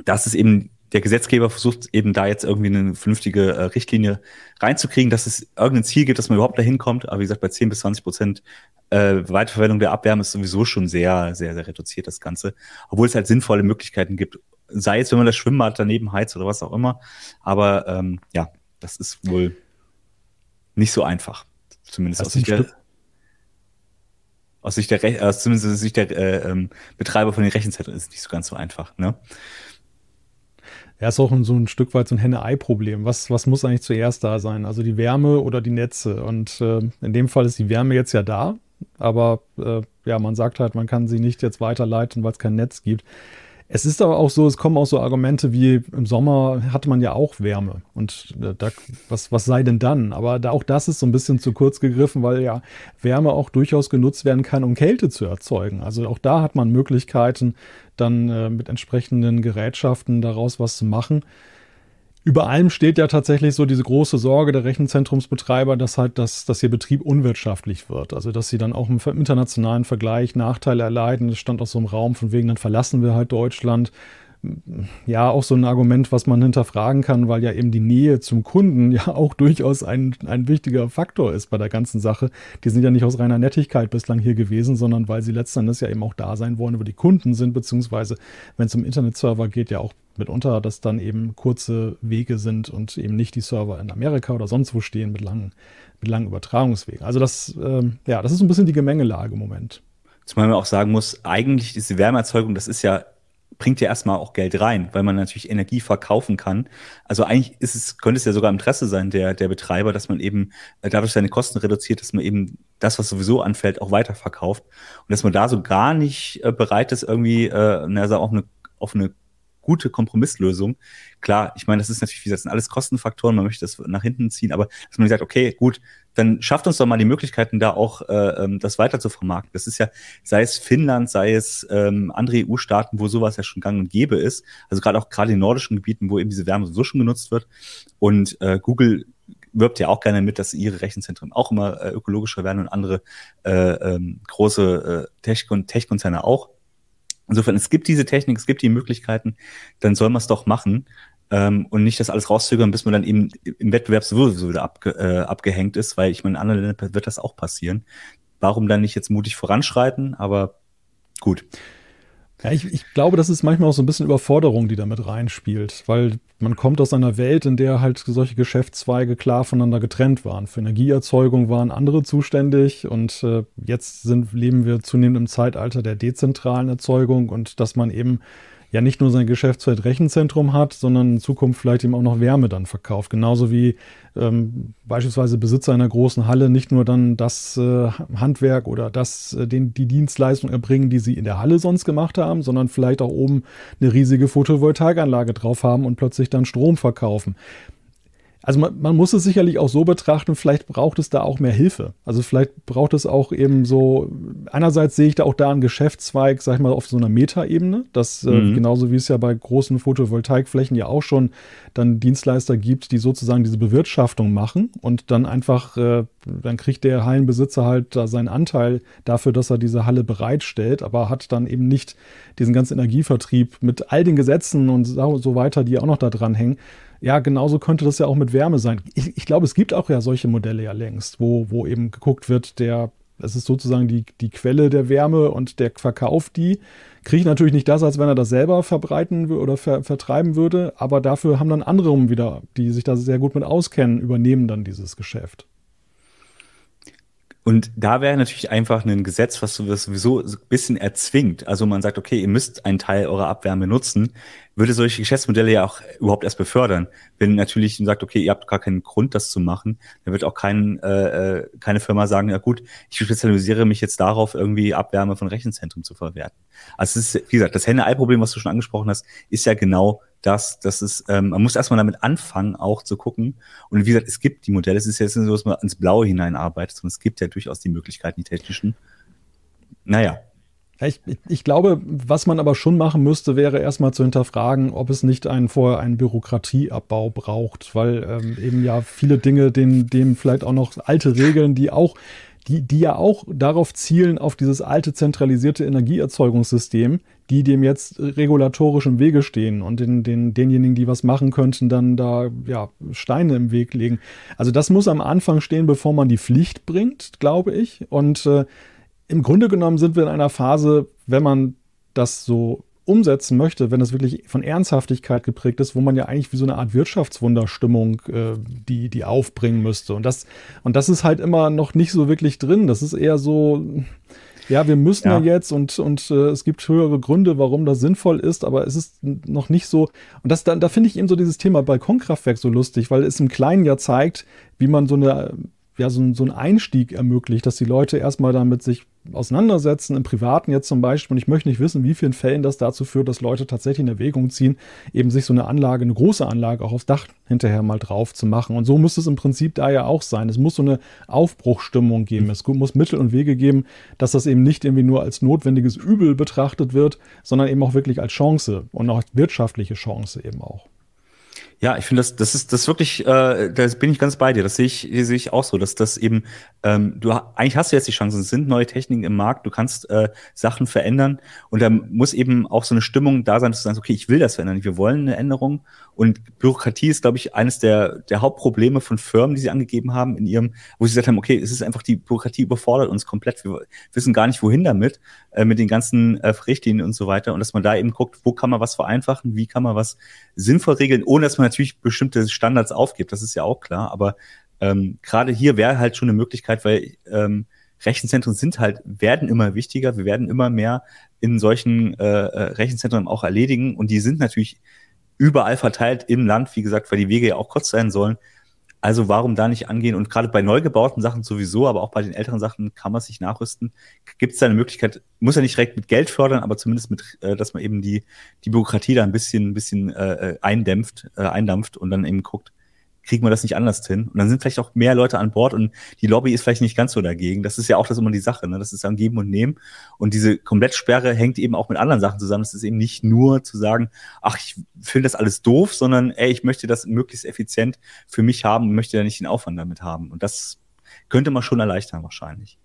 das ist eben der Gesetzgeber versucht eben da jetzt irgendwie eine vernünftige äh, Richtlinie reinzukriegen, dass es irgendein Ziel gibt, dass man überhaupt dahin kommt. Aber wie gesagt, bei 10 bis 20 Prozent äh, Weiterverwendung der Abwärme ist sowieso schon sehr, sehr, sehr reduziert, das Ganze. Obwohl es halt sinnvolle Möglichkeiten gibt. Sei es, wenn man das Schwimmbad daneben heizt oder was auch immer. Aber ähm, ja, das ist wohl nicht so einfach. Zumindest aus Sicht der, aus Sicht der, Re äh, zumindest aus Sicht der äh, ähm, Betreiber von den Rechenzentren ist es nicht so ganz so einfach. Ne? Ja, ist auch so ein Stück weit so ein Henne-Ei-Problem. Was, was muss eigentlich zuerst da sein? Also die Wärme oder die Netze? Und äh, in dem Fall ist die Wärme jetzt ja da, aber äh, ja, man sagt halt, man kann sie nicht jetzt weiterleiten, weil es kein Netz gibt. Es ist aber auch so, es kommen auch so Argumente wie im Sommer hatte man ja auch Wärme. Und äh, da, was, was sei denn dann? Aber da, auch das ist so ein bisschen zu kurz gegriffen, weil ja Wärme auch durchaus genutzt werden kann, um Kälte zu erzeugen. Also auch da hat man Möglichkeiten, dann äh, mit entsprechenden Gerätschaften daraus was zu machen. Über allem steht ja tatsächlich so diese große Sorge der Rechenzentrumsbetreiber, dass halt das, dass ihr Betrieb unwirtschaftlich wird. Also dass sie dann auch im internationalen Vergleich Nachteile erleiden. Das stand auch so im Raum, von wegen, dann verlassen wir halt Deutschland ja auch so ein Argument, was man hinterfragen kann, weil ja eben die Nähe zum Kunden ja auch durchaus ein, ein wichtiger Faktor ist bei der ganzen Sache. Die sind ja nicht aus reiner Nettigkeit bislang hier gewesen, sondern weil sie letztendlich ja eben auch da sein wollen, wo die Kunden sind, beziehungsweise wenn es um Internetserver geht, ja auch mitunter, dass dann eben kurze Wege sind und eben nicht die Server in Amerika oder sonst wo stehen mit langen, mit langen Übertragungswegen. Also das, ähm, ja, das ist ein bisschen die Gemengelage im Moment. Zumal man auch sagen muss, eigentlich diese Wärmeerzeugung, das ist ja bringt ja erstmal auch Geld rein, weil man natürlich Energie verkaufen kann. Also eigentlich ist es, könnte es ja sogar im Interesse sein, der, der Betreiber, dass man eben äh, dadurch seine Kosten reduziert, dass man eben das, was sowieso anfällt, auch weiterverkauft. Und dass man da so gar nicht äh, bereit ist, irgendwie, äh, also auch eine, auf eine gute Kompromisslösung. Klar, ich meine, das ist natürlich, wie gesagt, sind alles Kostenfaktoren, man möchte das nach hinten ziehen, aber dass man sagt, okay, gut, dann schafft uns doch mal die Möglichkeiten, da auch äh, ähm, das weiter zu vermarkten. Das ist ja, sei es Finnland, sei es ähm, andere EU-Staaten, wo sowas ja schon gang und gäbe ist. Also gerade auch gerade in nordischen Gebieten, wo eben diese Wärme so schon genutzt wird. Und äh, Google wirbt ja auch gerne mit, dass ihre Rechenzentren auch immer äh, ökologischer werden und andere äh, ähm, große äh, Tech-Konzerne Tech auch. Insofern, es gibt diese Technik, es gibt die Möglichkeiten, dann soll man es doch machen ähm, und nicht das alles rauszögern, bis man dann eben im Wettbewerb sowieso wieder abge, äh, abgehängt ist, weil ich meine, in anderen Ländern wird das auch passieren. Warum dann nicht jetzt mutig voranschreiten? Aber gut. Ja, ich, ich glaube, das ist manchmal auch so ein bisschen Überforderung, die damit reinspielt, weil man kommt aus einer Welt, in der halt solche Geschäftszweige klar voneinander getrennt waren. Für Energieerzeugung waren andere zuständig und äh, jetzt sind, leben wir zunehmend im Zeitalter der dezentralen Erzeugung und dass man eben ja nicht nur sein Geschäftsfeld Rechenzentrum hat, sondern in Zukunft vielleicht eben auch noch Wärme dann verkauft. Genauso wie ähm, beispielsweise Besitzer einer großen Halle nicht nur dann das äh, Handwerk oder das, äh, den, die Dienstleistung erbringen, die sie in der Halle sonst gemacht haben, sondern vielleicht auch oben eine riesige Photovoltaikanlage drauf haben und plötzlich dann Strom verkaufen. Also man, man, muss es sicherlich auch so betrachten, vielleicht braucht es da auch mehr Hilfe. Also vielleicht braucht es auch eben so, einerseits sehe ich da auch da einen Geschäftszweig, sag ich mal, auf so einer Metaebene, dass äh, mhm. äh, genauso wie es ja bei großen Photovoltaikflächen ja auch schon dann Dienstleister gibt, die sozusagen diese Bewirtschaftung machen und dann einfach, äh, dann kriegt der Hallenbesitzer halt da seinen Anteil dafür, dass er diese Halle bereitstellt, aber hat dann eben nicht diesen ganzen Energievertrieb mit all den Gesetzen und so weiter, die auch noch da dran hängen ja, genauso könnte das ja auch mit Wärme sein. Ich, ich glaube, es gibt auch ja solche Modelle ja längst, wo, wo eben geguckt wird, der, das ist sozusagen die, die Quelle der Wärme und der verkauft die. Kriegt natürlich nicht das, als wenn er das selber verbreiten oder ver, vertreiben würde, aber dafür haben dann andere wieder, die sich da sehr gut mit auskennen, übernehmen dann dieses Geschäft. Und da wäre natürlich einfach ein Gesetz, was sowieso ein bisschen erzwingt. Also man sagt, okay, ihr müsst einen Teil eurer Abwärme nutzen, würde solche Geschäftsmodelle ja auch überhaupt erst befördern. Wenn natürlich sagt, okay, ihr habt gar keinen Grund, das zu machen, dann wird auch kein, äh, äh, keine Firma sagen, ja gut, ich spezialisiere mich jetzt darauf, irgendwie Abwärme von Rechenzentren zu verwerten. Also es ist, wie gesagt, das Henne-Ei-Problem, was du schon angesprochen hast, ist ja genau das, das ist, ähm, man muss erstmal damit anfangen, auch zu gucken. Und wie gesagt, es gibt die Modelle, es ist jetzt nicht so, dass man ins Blaue hineinarbeitet, sondern es gibt ja durchaus die Möglichkeiten, die technischen. Naja, Ich, ich, glaube, was man aber schon machen müsste, wäre erstmal zu hinterfragen, ob es nicht einen, vorher einen Bürokratieabbau braucht, weil ähm, eben ja viele Dinge, denen, dem vielleicht auch noch alte Regeln, die auch die, die ja auch darauf zielen, auf dieses alte zentralisierte Energieerzeugungssystem, die dem jetzt regulatorisch im Wege stehen und den, den, denjenigen, die was machen könnten, dann da ja, Steine im Weg legen. Also das muss am Anfang stehen, bevor man die Pflicht bringt, glaube ich. Und äh, im Grunde genommen sind wir in einer Phase, wenn man das so umsetzen möchte, wenn es wirklich von Ernsthaftigkeit geprägt ist, wo man ja eigentlich wie so eine Art Wirtschaftswunderstimmung äh, die, die aufbringen müsste. Und das, und das ist halt immer noch nicht so wirklich drin. Das ist eher so, ja, wir müssen ja, ja jetzt und, und äh, es gibt höhere Gründe, warum das sinnvoll ist, aber es ist noch nicht so. Und das, da, da finde ich eben so dieses Thema Balkonkraftwerk so lustig, weil es im Kleinen ja zeigt, wie man so eine ja, so, so einen Einstieg ermöglicht, dass die Leute erstmal damit sich auseinandersetzen, im Privaten jetzt zum Beispiel. Und ich möchte nicht wissen, wie vielen Fällen das dazu führt, dass Leute tatsächlich in Erwägung ziehen, eben sich so eine Anlage, eine große Anlage auch aufs Dach hinterher mal drauf zu machen. Und so müsste es im Prinzip da ja auch sein. Es muss so eine Aufbruchstimmung geben. Es muss Mittel und Wege geben, dass das eben nicht irgendwie nur als notwendiges Übel betrachtet wird, sondern eben auch wirklich als Chance und auch als wirtschaftliche Chance eben auch. Ja, ich finde das, das ist das wirklich, äh, da bin ich ganz bei dir. Das sehe ich, sehe ich auch so, dass das eben, ähm, du eigentlich hast du jetzt die Chancen, es sind neue Techniken im Markt, du kannst äh, Sachen verändern und da muss eben auch so eine Stimmung da sein, dass du sagst, okay, ich will das verändern, wir wollen eine Änderung und Bürokratie ist, glaube ich, eines der, der Hauptprobleme von Firmen, die sie angegeben haben in ihrem, wo sie gesagt haben, okay, es ist einfach die Bürokratie überfordert uns komplett, wir wissen gar nicht, wohin damit, äh, mit den ganzen äh, Richtlinien und so weiter und dass man da eben guckt, wo kann man was vereinfachen, wie kann man was sinnvoll regeln, ohne dass man natürlich bestimmte Standards aufgibt, das ist ja auch klar, aber ähm, gerade hier wäre halt schon eine Möglichkeit, weil ähm, Rechenzentren sind halt, werden immer wichtiger, wir werden immer mehr in solchen äh, äh Rechenzentren auch erledigen und die sind natürlich überall verteilt im Land, wie gesagt, weil die Wege ja auch kurz sein sollen. Also warum da nicht angehen? Und gerade bei neu gebauten Sachen sowieso, aber auch bei den älteren Sachen kann man sich nachrüsten. Gibt es da eine Möglichkeit, muss ja nicht direkt mit Geld fördern, aber zumindest mit, äh, dass man eben die, die Bürokratie da ein bisschen, ein bisschen äh, äh eindämpft, äh, eindampft und dann eben guckt, kriegen wir das nicht anders hin? Und dann sind vielleicht auch mehr Leute an Bord und die Lobby ist vielleicht nicht ganz so dagegen. Das ist ja auch das immer die Sache, ne? Das ist am Geben und Nehmen. Und diese Komplettsperre hängt eben auch mit anderen Sachen zusammen. Es ist eben nicht nur zu sagen, ach, ich finde das alles doof, sondern ey, ich möchte das möglichst effizient für mich haben und möchte ja nicht den Aufwand damit haben. Und das könnte man schon erleichtern wahrscheinlich.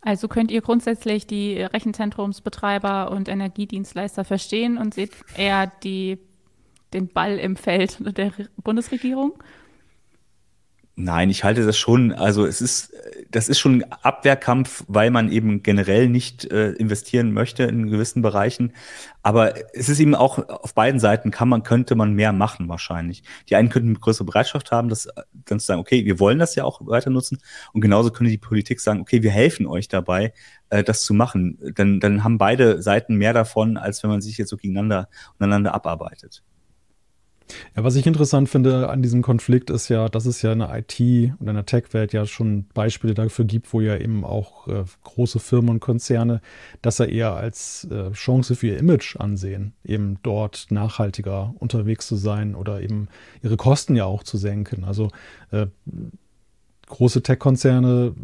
Also könnt ihr grundsätzlich die Rechenzentrumsbetreiber und Energiedienstleister verstehen und seht eher die den Ball im Feld der Bundesregierung? Nein, ich halte das schon, also es ist, das ist schon ein Abwehrkampf, weil man eben generell nicht äh, investieren möchte in gewissen Bereichen. Aber es ist eben auch auf beiden Seiten kann man, könnte man mehr machen wahrscheinlich. Die einen könnten eine größere Bereitschaft haben, das dann zu sagen, okay, wir wollen das ja auch weiter nutzen. Und genauso könnte die Politik sagen, okay, wir helfen euch dabei, äh, das zu machen. Dann, dann haben beide Seiten mehr davon, als wenn man sich jetzt so gegeneinander untereinander abarbeitet. Ja, was ich interessant finde an diesem Konflikt ist ja, dass es ja in der IT und in der Tech-Welt ja schon Beispiele dafür gibt, wo ja eben auch äh, große Firmen und Konzerne das ja eher als äh, Chance für ihr Image ansehen, eben dort nachhaltiger unterwegs zu sein oder eben ihre Kosten ja auch zu senken. Also äh, große Tech-Konzerne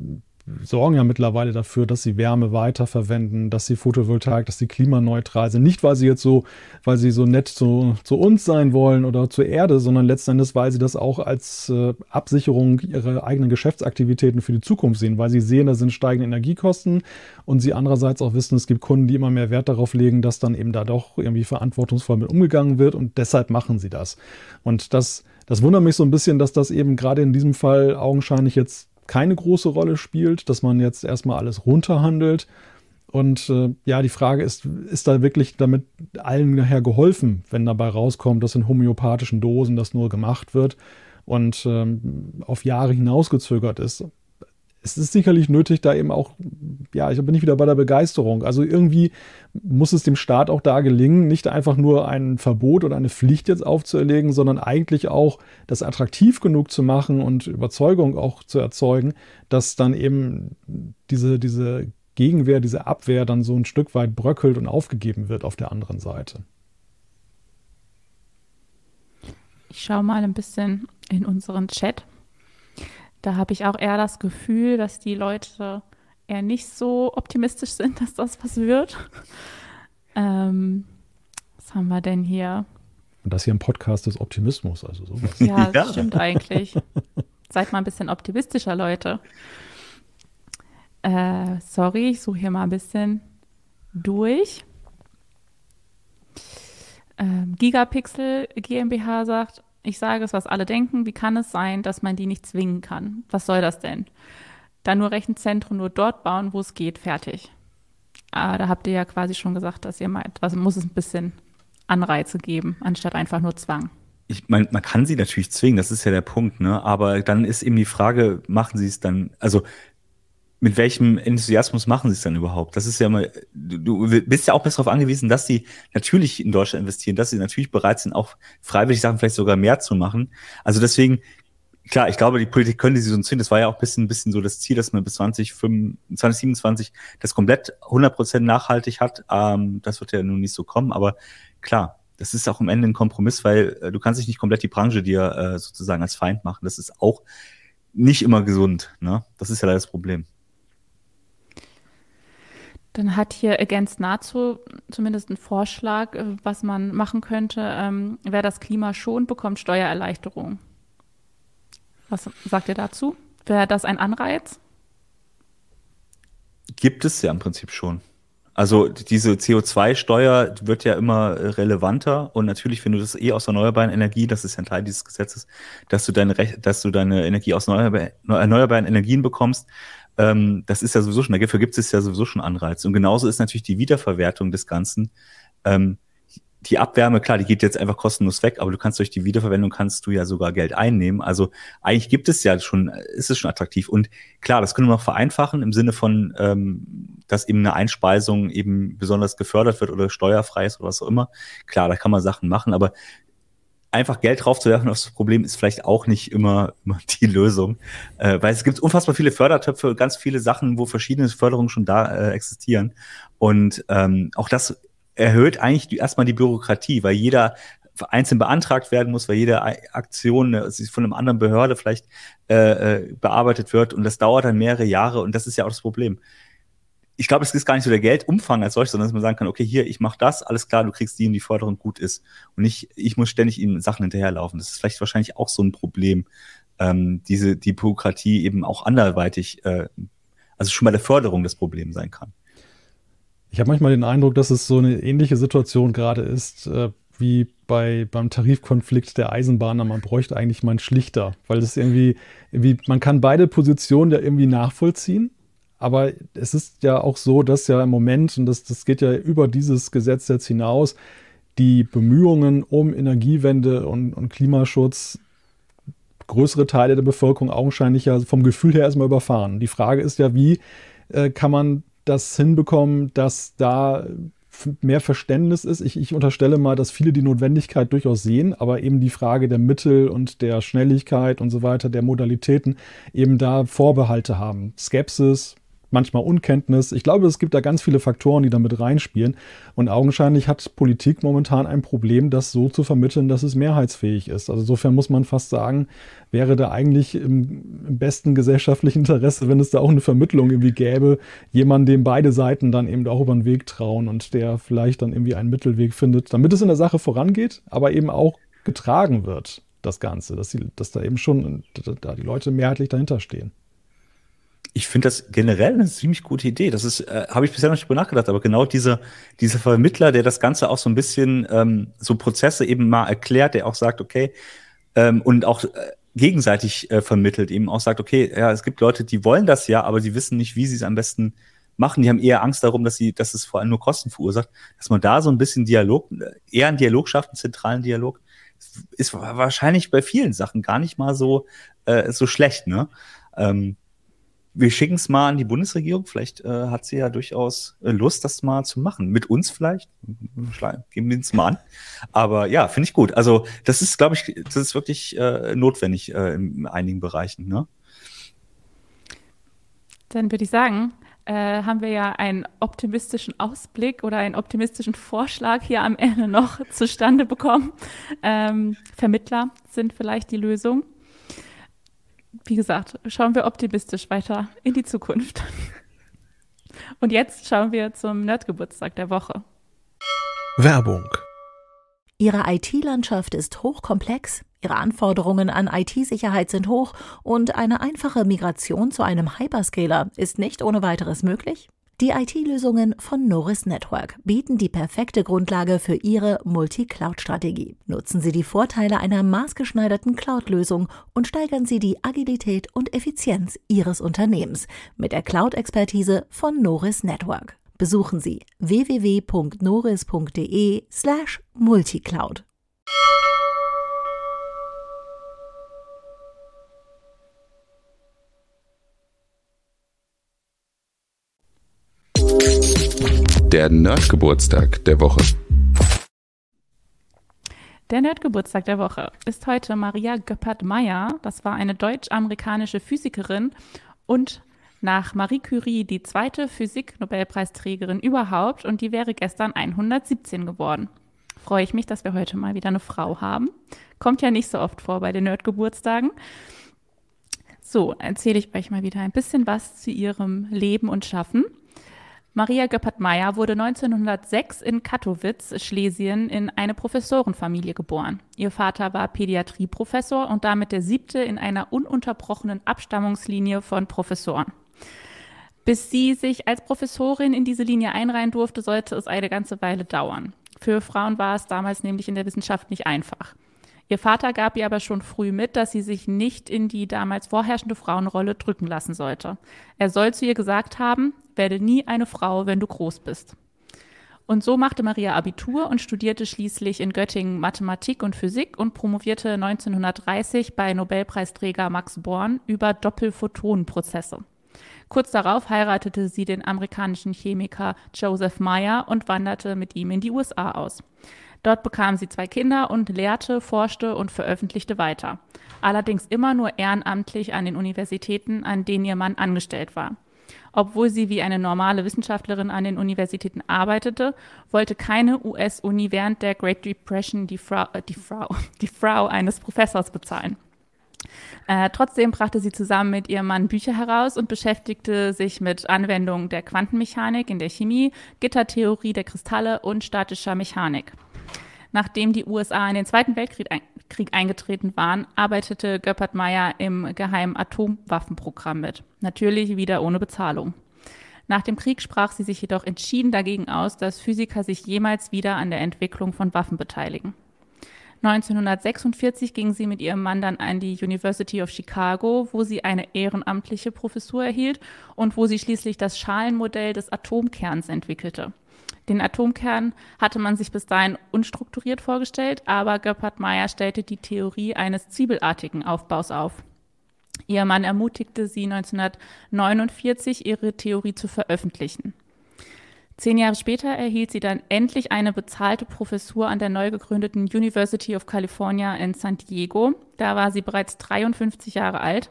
sorgen ja mittlerweile dafür, dass sie Wärme weiterverwenden, dass sie Photovoltaik, dass sie klimaneutral sind. Nicht, weil sie jetzt so, weil sie so nett zu, zu uns sein wollen oder zur Erde, sondern letzten Endes, weil sie das auch als äh, Absicherung ihrer eigenen Geschäftsaktivitäten für die Zukunft sehen, weil sie sehen, da sind steigende Energiekosten und sie andererseits auch wissen, es gibt Kunden, die immer mehr Wert darauf legen, dass dann eben da doch irgendwie verantwortungsvoll mit umgegangen wird und deshalb machen sie das. Und das, das wundert mich so ein bisschen, dass das eben gerade in diesem Fall augenscheinlich jetzt keine große Rolle spielt, dass man jetzt erstmal alles runterhandelt. Und äh, ja, die Frage ist, ist da wirklich damit allen nachher geholfen, wenn dabei rauskommt, dass in homöopathischen Dosen das nur gemacht wird und ähm, auf Jahre hinausgezögert ist? Es ist sicherlich nötig, da eben auch, ja, ich bin nicht wieder bei der Begeisterung. Also irgendwie muss es dem Staat auch da gelingen, nicht einfach nur ein Verbot oder eine Pflicht jetzt aufzuerlegen, sondern eigentlich auch das attraktiv genug zu machen und Überzeugung auch zu erzeugen, dass dann eben diese, diese Gegenwehr, diese Abwehr dann so ein Stück weit bröckelt und aufgegeben wird auf der anderen Seite. Ich schaue mal ein bisschen in unseren Chat. Da habe ich auch eher das Gefühl, dass die Leute eher nicht so optimistisch sind, dass das was wird. Ähm, was haben wir denn hier? Und das hier ein Podcast des Optimismus, also sowas. Ja, ja. stimmt eigentlich. Seid mal ein bisschen optimistischer, Leute. Äh, sorry, ich suche hier mal ein bisschen durch. Ähm, Gigapixel GmbH sagt, ich sage es, was alle denken. Wie kann es sein, dass man die nicht zwingen kann? Was soll das denn? Dann nur Rechenzentren nur dort bauen, wo es geht, fertig. Ah, da habt ihr ja quasi schon gesagt, dass ihr meint, also muss es ein bisschen Anreize geben, anstatt einfach nur Zwang. Ich meine, man kann sie natürlich zwingen, das ist ja der Punkt, ne? Aber dann ist eben die Frage, machen sie es dann, also mit welchem Enthusiasmus machen sie es dann überhaupt? Das ist ja mal, du, bist ja auch besser darauf angewiesen, dass sie natürlich in Deutschland investieren, dass sie natürlich bereit sind, auch freiwillig Sachen vielleicht sogar mehr zu machen. Also deswegen klar, ich glaube, die Politik könnte sie so ziehen. Das war ja auch ein bisschen, ein bisschen so das Ziel, dass man bis 2025, 2027 das komplett 100% nachhaltig hat. Ähm, das wird ja nun nicht so kommen, aber klar, das ist auch am Ende ein Kompromiss, weil äh, du kannst dich nicht komplett die Branche dir äh, sozusagen als Feind machen. Das ist auch nicht immer gesund. Ne? Das ist ja leider das Problem. Dann hat hier Against NATO zumindest einen Vorschlag, äh, was man machen könnte. Ähm, wer das Klima schont, bekommt Steuererleichterung. Was sagt ihr dazu? Wäre das ein Anreiz? Gibt es ja im Prinzip schon. Also diese CO2-Steuer wird ja immer relevanter und natürlich, wenn du das eh aus erneuerbaren Energie, das ist ja ein Teil dieses Gesetzes, dass du deine Recht, dass du deine Energie aus erneuerbaren Energien bekommst, ähm, das ist ja sowieso schon, dafür gibt es ja sowieso schon Anreize. Und genauso ist natürlich die Wiederverwertung des Ganzen ähm, die Abwärme, klar, die geht jetzt einfach kostenlos weg, aber du kannst durch die Wiederverwendung kannst du ja sogar Geld einnehmen. Also eigentlich gibt es ja schon, ist es schon attraktiv. Und klar, das können wir noch vereinfachen im Sinne von, ähm, dass eben eine Einspeisung eben besonders gefördert wird oder steuerfrei ist oder was auch immer. Klar, da kann man Sachen machen, aber einfach Geld draufzuwerfen auf das Problem ist vielleicht auch nicht immer, immer die Lösung. Äh, weil es gibt unfassbar viele Fördertöpfe, ganz viele Sachen, wo verschiedene Förderungen schon da äh, existieren. Und ähm, auch das erhöht eigentlich die, erstmal die Bürokratie, weil jeder einzeln beantragt werden muss, weil jede Aktion äh, von einem anderen Behörde vielleicht äh, äh, bearbeitet wird und das dauert dann mehrere Jahre und das ist ja auch das Problem. Ich glaube, es ist gar nicht so der Geldumfang als solches, sondern dass man sagen kann, okay, hier, ich mache das, alles klar, du kriegst die und die Förderung gut ist. Und nicht, ich muss ständig ihnen Sachen hinterherlaufen. Das ist vielleicht wahrscheinlich auch so ein Problem, ähm, diese, die Bürokratie eben auch anderweitig, äh, also schon bei der Förderung das Problem sein kann. Ich habe manchmal den Eindruck, dass es so eine ähnliche Situation gerade ist, äh, wie bei, beim Tarifkonflikt der Eisenbahner. Man bräuchte eigentlich mal einen Schlichter, weil das irgendwie, irgendwie, man kann beide Positionen ja irgendwie nachvollziehen. Aber es ist ja auch so, dass ja im Moment, und das, das geht ja über dieses Gesetz jetzt hinaus, die Bemühungen um Energiewende und, und Klimaschutz größere Teile der Bevölkerung augenscheinlich ja vom Gefühl her erstmal überfahren. Die Frage ist ja, wie äh, kann man das hinbekommen, dass da mehr Verständnis ist. Ich, ich, unterstelle mal, dass viele die Notwendigkeit durchaus sehen, aber eben die Frage der Mittel und der Schnelligkeit und so weiter, der Modalitäten eben da Vorbehalte haben. Skepsis, manchmal Unkenntnis. Ich glaube, es gibt da ganz viele Faktoren, die damit reinspielen. Und augenscheinlich hat Politik momentan ein Problem, das so zu vermitteln, dass es mehrheitsfähig ist. Also insofern muss man fast sagen, wäre da eigentlich im, im besten gesellschaftlichen Interesse, wenn es da auch eine Vermittlung irgendwie gäbe, jemand, dem beide Seiten dann eben auch über den Weg trauen und der vielleicht dann irgendwie einen Mittelweg findet, damit es in der Sache vorangeht, aber eben auch getragen wird, das Ganze, dass, sie, dass da eben schon da die Leute mehrheitlich dahinter stehen ich finde das generell eine ziemlich gute Idee. Das ist, äh, habe ich bisher noch nicht drüber nachgedacht, aber genau dieser, dieser Vermittler, der das Ganze auch so ein bisschen ähm, so Prozesse eben mal erklärt, der auch sagt, okay, ähm, und auch äh, gegenseitig äh, vermittelt, eben auch sagt, okay, ja, es gibt Leute, die wollen das ja, aber sie wissen nicht, wie sie es am besten machen. Die haben eher Angst darum, dass sie, dass es vor allem nur Kosten verursacht, dass man da so ein bisschen Dialog, eher einen Dialog schafft, einen zentralen Dialog, ist wahrscheinlich bei vielen Sachen gar nicht mal so, äh, so schlecht, ne? Ähm, wir schicken es mal an die Bundesregierung. Vielleicht äh, hat sie ja durchaus äh, Lust, das mal zu machen. Mit uns vielleicht. Geben wir es mal an. Aber ja, finde ich gut. Also das ist, glaube ich, das ist wirklich äh, notwendig äh, in einigen Bereichen. Ne? Dann würde ich sagen, äh, haben wir ja einen optimistischen Ausblick oder einen optimistischen Vorschlag hier am Ende noch zustande bekommen. Ähm, Vermittler sind vielleicht die Lösung wie gesagt, schauen wir optimistisch weiter in die Zukunft. Und jetzt schauen wir zum Nerdgeburtstag der Woche. Werbung. Ihre IT-Landschaft ist hochkomplex, Ihre Anforderungen an IT-Sicherheit sind hoch und eine einfache Migration zu einem Hyperscaler ist nicht ohne weiteres möglich? Die IT-Lösungen von Norris Network bieten die perfekte Grundlage für Ihre Multi-Cloud-Strategie. Nutzen Sie die Vorteile einer maßgeschneiderten Cloud-Lösung und steigern Sie die Agilität und Effizienz Ihres Unternehmens mit der Cloud-Expertise von Norris Network. Besuchen Sie www.noris.de slash multicloud. Der Nerdgeburtstag der Woche. Der Nerdgeburtstag der Woche ist heute Maria Göppert-Meyer. Das war eine deutsch-amerikanische Physikerin und nach Marie Curie die zweite Physik-Nobelpreisträgerin überhaupt und die wäre gestern 117 geworden. Freue ich mich, dass wir heute mal wieder eine Frau haben. Kommt ja nicht so oft vor bei den Nerdgeburtstagen. So, erzähle ich euch mal wieder ein bisschen was zu ihrem Leben und Schaffen. Maria Göppert-Meyer wurde 1906 in Katowice, Schlesien, in eine Professorenfamilie geboren. Ihr Vater war Pädiatrieprofessor und damit der siebte in einer ununterbrochenen Abstammungslinie von Professoren. Bis sie sich als Professorin in diese Linie einreihen durfte, sollte es eine ganze Weile dauern. Für Frauen war es damals nämlich in der Wissenschaft nicht einfach. Ihr Vater gab ihr aber schon früh mit, dass sie sich nicht in die damals vorherrschende Frauenrolle drücken lassen sollte. Er soll zu ihr gesagt haben, werde nie eine Frau, wenn du groß bist. Und so machte Maria Abitur und studierte schließlich in Göttingen Mathematik und Physik und promovierte 1930 bei Nobelpreisträger Max Born über Doppelphotonenprozesse. Kurz darauf heiratete sie den amerikanischen Chemiker Joseph Meyer und wanderte mit ihm in die USA aus. Dort bekam sie zwei Kinder und lehrte, forschte und veröffentlichte weiter. Allerdings immer nur ehrenamtlich an den Universitäten, an denen ihr Mann angestellt war. Obwohl sie wie eine normale Wissenschaftlerin an den Universitäten arbeitete, wollte keine US-Uni während der Great Depression die Frau, äh, die Frau, die Frau eines Professors bezahlen. Äh, trotzdem brachte sie zusammen mit ihrem Mann Bücher heraus und beschäftigte sich mit Anwendungen der Quantenmechanik in der Chemie, Gittertheorie der Kristalle und statischer Mechanik. Nachdem die USA in den Zweiten Weltkrieg ein Krieg eingetreten waren, arbeitete Göppert-Meyer im geheimen Atomwaffenprogramm mit. Natürlich wieder ohne Bezahlung. Nach dem Krieg sprach sie sich jedoch entschieden dagegen aus, dass Physiker sich jemals wieder an der Entwicklung von Waffen beteiligen. 1946 ging sie mit ihrem Mann dann an die University of Chicago, wo sie eine ehrenamtliche Professur erhielt und wo sie schließlich das Schalenmodell des Atomkerns entwickelte. Den Atomkern hatte man sich bis dahin unstrukturiert vorgestellt, aber Göppert-Meyer stellte die Theorie eines zwiebelartigen Aufbaus auf. Ihr Mann ermutigte sie 1949, ihre Theorie zu veröffentlichen. Zehn Jahre später erhielt sie dann endlich eine bezahlte Professur an der neu gegründeten University of California in San Diego. Da war sie bereits 53 Jahre alt.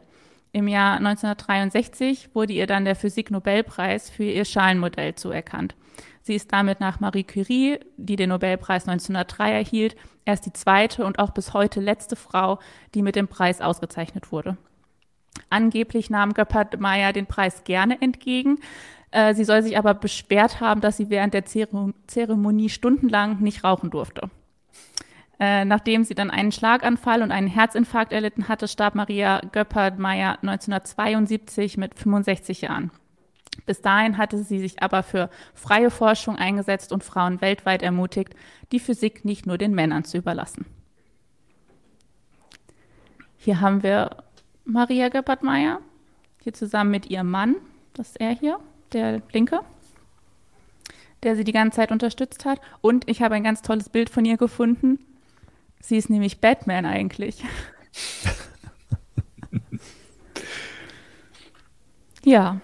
Im Jahr 1963 wurde ihr dann der Physik-Nobelpreis für ihr Schalenmodell zuerkannt. Sie ist damit nach Marie Curie, die den Nobelpreis 1903 erhielt, erst die zweite und auch bis heute letzte Frau, die mit dem Preis ausgezeichnet wurde. Angeblich nahm Göppert-Meyer den Preis gerne entgegen. Äh, sie soll sich aber beschwert haben, dass sie während der Zeremonie stundenlang nicht rauchen durfte. Äh, nachdem sie dann einen Schlaganfall und einen Herzinfarkt erlitten hatte, starb Maria Göppert-Meyer 1972 mit 65 Jahren. Bis dahin hatte sie sich aber für freie Forschung eingesetzt und Frauen weltweit ermutigt, die Physik nicht nur den Männern zu überlassen. Hier haben wir Maria Gebhardt-Meyer, hier zusammen mit ihrem Mann, das ist er hier, der Linke, der sie die ganze Zeit unterstützt hat. Und ich habe ein ganz tolles Bild von ihr gefunden. Sie ist nämlich Batman eigentlich. ja,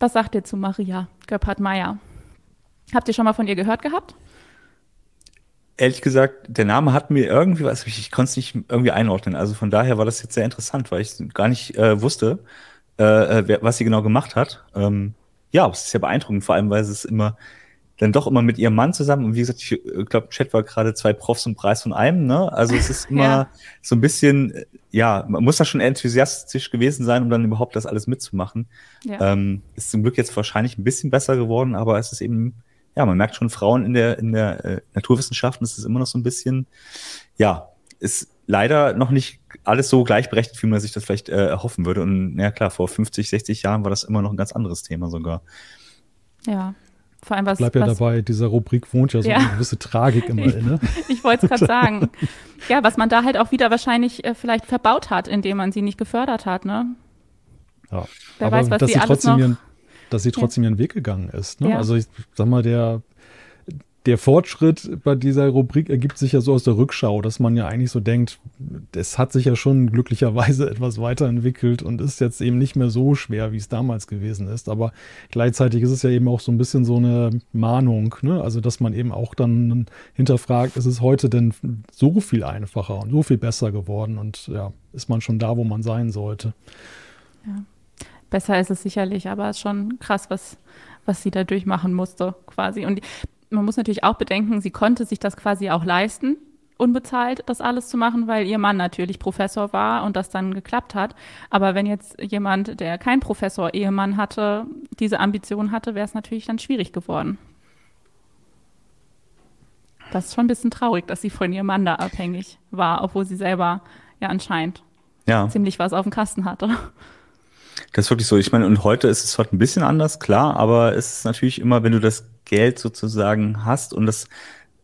was sagt ihr zu Maria Göppert-Meyer? Habt ihr schon mal von ihr gehört gehabt? Ehrlich gesagt, der Name hat mir irgendwie was, ich, ich konnte es nicht irgendwie einordnen. Also von daher war das jetzt sehr interessant, weil ich gar nicht äh, wusste, äh, äh was sie genau gemacht hat. Ähm, ja, es ist ja beeindruckend, vor allem, weil es immer dann doch immer mit ihrem Mann zusammen. Und wie gesagt, ich äh, glaube, Chat war gerade zwei Profs und Preis von einem, ne? Also es ist immer ja. so ein bisschen, äh, ja, man muss da schon enthusiastisch gewesen sein, um dann überhaupt das alles mitzumachen. Ja. Ähm, ist zum Glück jetzt wahrscheinlich ein bisschen besser geworden, aber es ist eben, ja, man merkt schon, Frauen in der, in der äh, Naturwissenschaften, ist immer noch so ein bisschen, ja, ist leider noch nicht alles so gleichberechtigt, wie man sich das vielleicht äh, erhoffen würde. Und ja klar, vor 50, 60 Jahren war das immer noch ein ganz anderes Thema sogar. Ja, vor allem was. Bleib ja was, dabei, dieser Rubrik wohnt ja so ja. eine gewisse Tragik immer inne. ich wollte es gerade sagen. Ja, was man da halt auch wieder wahrscheinlich äh, vielleicht verbaut hat, indem man sie nicht gefördert hat, ne? Ja, Wer aber weiß, was dass sie, trotzdem ihren, dass sie trotzdem ja. ihren Weg gegangen ist. Ne? Ja. Also ich sag mal, der der Fortschritt bei dieser Rubrik ergibt sich ja so aus der Rückschau, dass man ja eigentlich so denkt, es hat sich ja schon glücklicherweise etwas weiterentwickelt und ist jetzt eben nicht mehr so schwer, wie es damals gewesen ist. Aber gleichzeitig ist es ja eben auch so ein bisschen so eine Mahnung, ne? Also, dass man eben auch dann hinterfragt, ist es heute denn so viel einfacher und so viel besser geworden und ja, ist man schon da, wo man sein sollte. Ja. Besser ist es sicherlich, aber es ist schon krass, was, was sie da durchmachen musste, quasi. Und man muss natürlich auch bedenken, sie konnte sich das quasi auch leisten, unbezahlt das alles zu machen, weil ihr Mann natürlich Professor war und das dann geklappt hat. Aber wenn jetzt jemand, der kein Professor Ehemann hatte, diese Ambition hatte, wäre es natürlich dann schwierig geworden. Das ist schon ein bisschen traurig, dass sie von ihrem Mann da abhängig war, obwohl sie selber ja anscheinend ja. ziemlich was auf dem Kasten hatte. Das ist wirklich so. Ich meine, und heute ist es halt ein bisschen anders, klar, aber es ist natürlich immer, wenn du das Geld sozusagen hast und das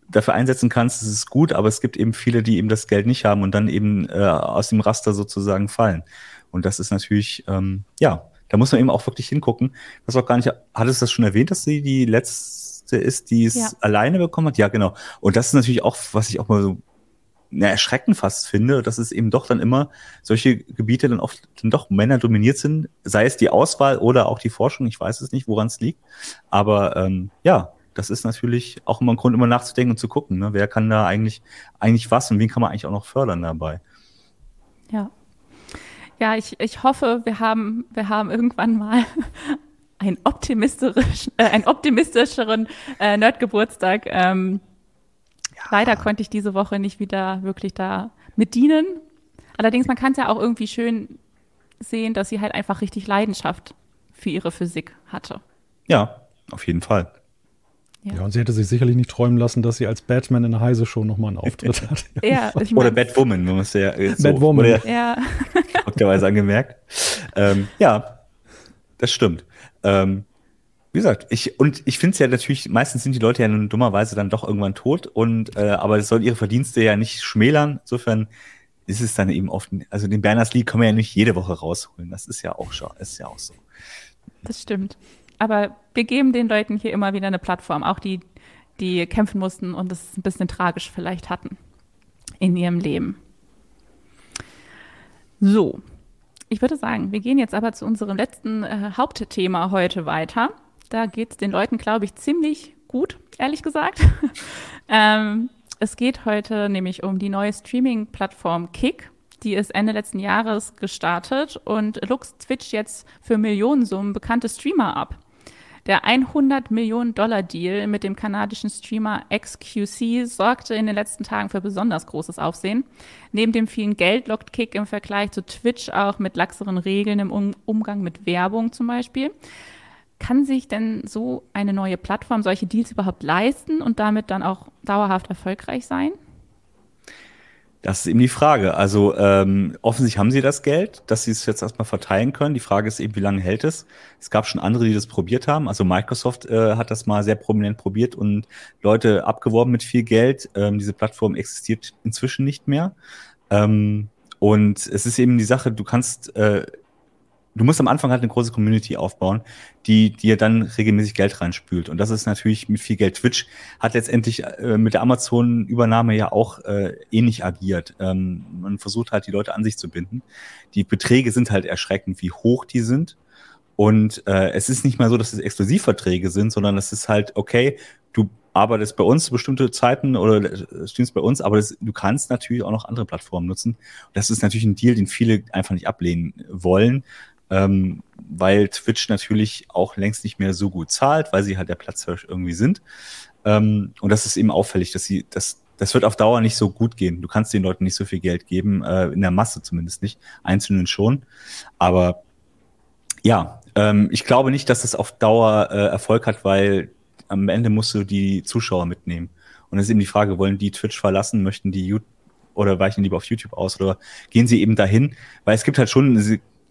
dafür einsetzen kannst, ist es gut, aber es gibt eben viele, die eben das Geld nicht haben und dann eben äh, aus dem Raster sozusagen fallen. Und das ist natürlich, ähm, ja, da muss man eben auch wirklich hingucken. Was auch gar nicht, hattest du das schon erwähnt, dass sie die letzte ist, die es ja. alleine bekommen hat? Ja, genau. Und das ist natürlich auch, was ich auch mal so na, erschreckend fast finde, dass es eben doch dann immer solche Gebiete dann oft dann doch Männer dominiert sind, sei es die Auswahl oder auch die Forschung, ich weiß es nicht, woran es liegt. Aber ähm, ja, das ist natürlich auch immer ein Grund, immer nachzudenken und zu gucken, ne? wer kann da eigentlich, eigentlich was und wen kann man eigentlich auch noch fördern dabei. Ja. Ja, ich, ich hoffe, wir haben, wir haben irgendwann mal einen optimistisch, äh, einen optimistischeren äh, Nerdgeburtstag. Ähm, Leider konnte ich diese Woche nicht wieder wirklich da mit dienen. Allerdings, man kann es ja auch irgendwie schön sehen, dass sie halt einfach richtig Leidenschaft für ihre Physik hatte. Ja, auf jeden Fall. Ja. ja, und sie hätte sich sicherlich nicht träumen lassen, dass sie als Batman in der Heise Show nochmal einen Auftritt hat. ja, ich mein, Oder Batwoman, man muss ja so, Batwoman. Oder, ja. Weise angemerkt. Ähm, ja, das stimmt. Ähm, wie gesagt, ich, und ich finde es ja natürlich, meistens sind die Leute ja nun dummerweise dann doch irgendwann tot und äh, aber das soll ihre Verdienste ja nicht schmälern. Insofern ist es dann eben oft, also den Berners Lee kann man ja nicht jede Woche rausholen. Das ist ja auch schon, ist ja auch so. Das stimmt. Aber wir geben den Leuten hier immer wieder eine Plattform, auch die, die kämpfen mussten und es ein bisschen tragisch vielleicht hatten in ihrem Leben. So, ich würde sagen, wir gehen jetzt aber zu unserem letzten äh, Hauptthema heute weiter. Da geht es den Leuten, glaube ich, ziemlich gut, ehrlich gesagt. ähm, es geht heute nämlich um die neue Streaming-Plattform Kick. Die ist Ende letzten Jahres gestartet und looks Twitch jetzt für Millionensummen bekannte Streamer ab. Der 100 Millionen Dollar Deal mit dem kanadischen Streamer XQC sorgte in den letzten Tagen für besonders großes Aufsehen. Neben dem vielen Geld lockt Kick im Vergleich zu Twitch auch mit laxeren Regeln im Umgang mit Werbung zum Beispiel. Kann sich denn so eine neue Plattform solche Deals überhaupt leisten und damit dann auch dauerhaft erfolgreich sein? Das ist eben die Frage. Also ähm, offensichtlich haben sie das Geld, dass sie es jetzt erstmal verteilen können. Die Frage ist eben, wie lange hält es? Es gab schon andere, die das probiert haben. Also Microsoft äh, hat das mal sehr prominent probiert und Leute abgeworben mit viel Geld. Ähm, diese Plattform existiert inzwischen nicht mehr. Ähm, und es ist eben die Sache, du kannst äh, du musst am Anfang halt eine große Community aufbauen, die dir dann regelmäßig Geld reinspült. Und das ist natürlich mit viel Geld. Twitch hat letztendlich äh, mit der Amazon-Übernahme ja auch äh, ähnlich agiert. Ähm, man versucht halt, die Leute an sich zu binden. Die Beträge sind halt erschreckend, wie hoch die sind. Und äh, es ist nicht mal so, dass es Exklusivverträge sind, sondern es ist halt, okay, du arbeitest bei uns bestimmte Zeiten oder streamst bei uns, aber das, du kannst natürlich auch noch andere Plattformen nutzen. Das ist natürlich ein Deal, den viele einfach nicht ablehnen wollen, ähm, weil Twitch natürlich auch längst nicht mehr so gut zahlt, weil sie halt der Platzhirsch irgendwie sind. Ähm, und das ist eben auffällig, dass sie, das, das wird auf Dauer nicht so gut gehen. Du kannst den Leuten nicht so viel Geld geben, äh, in der Masse zumindest nicht, einzelnen schon. Aber ja, ähm, ich glaube nicht, dass das auf Dauer äh, Erfolg hat, weil am Ende musst du die Zuschauer mitnehmen. Und es ist eben die Frage, wollen die Twitch verlassen, möchten die YouTube oder weichen lieber auf YouTube aus oder gehen sie eben dahin? Weil es gibt halt schon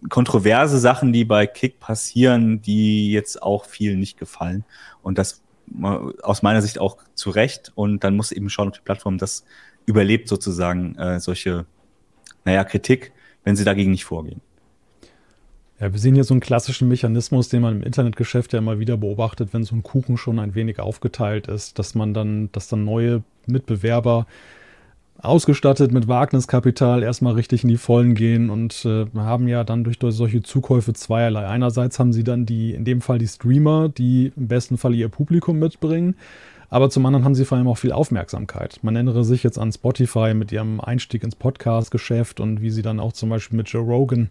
kontroverse Sachen, die bei Kick passieren, die jetzt auch vielen nicht gefallen. Und das aus meiner Sicht auch zu Recht. Und dann muss eben schauen, ob die Plattform das überlebt, sozusagen, äh, solche, naja, Kritik, wenn sie dagegen nicht vorgehen. Ja, wir sehen hier so einen klassischen Mechanismus, den man im Internetgeschäft ja immer wieder beobachtet, wenn so ein Kuchen schon ein wenig aufgeteilt ist, dass man dann, dass dann neue Mitbewerber ausgestattet mit Wagniskapital erstmal richtig in die Vollen gehen und äh, haben ja dann durch, solche Zukäufe zweierlei. Einerseits haben sie dann die, in dem Fall die Streamer, die im besten Fall ihr Publikum mitbringen, aber zum anderen haben sie vor allem auch viel Aufmerksamkeit. Man erinnere sich jetzt an Spotify mit ihrem Einstieg ins Podcast-Geschäft und wie sie dann auch zum Beispiel mit Joe Rogan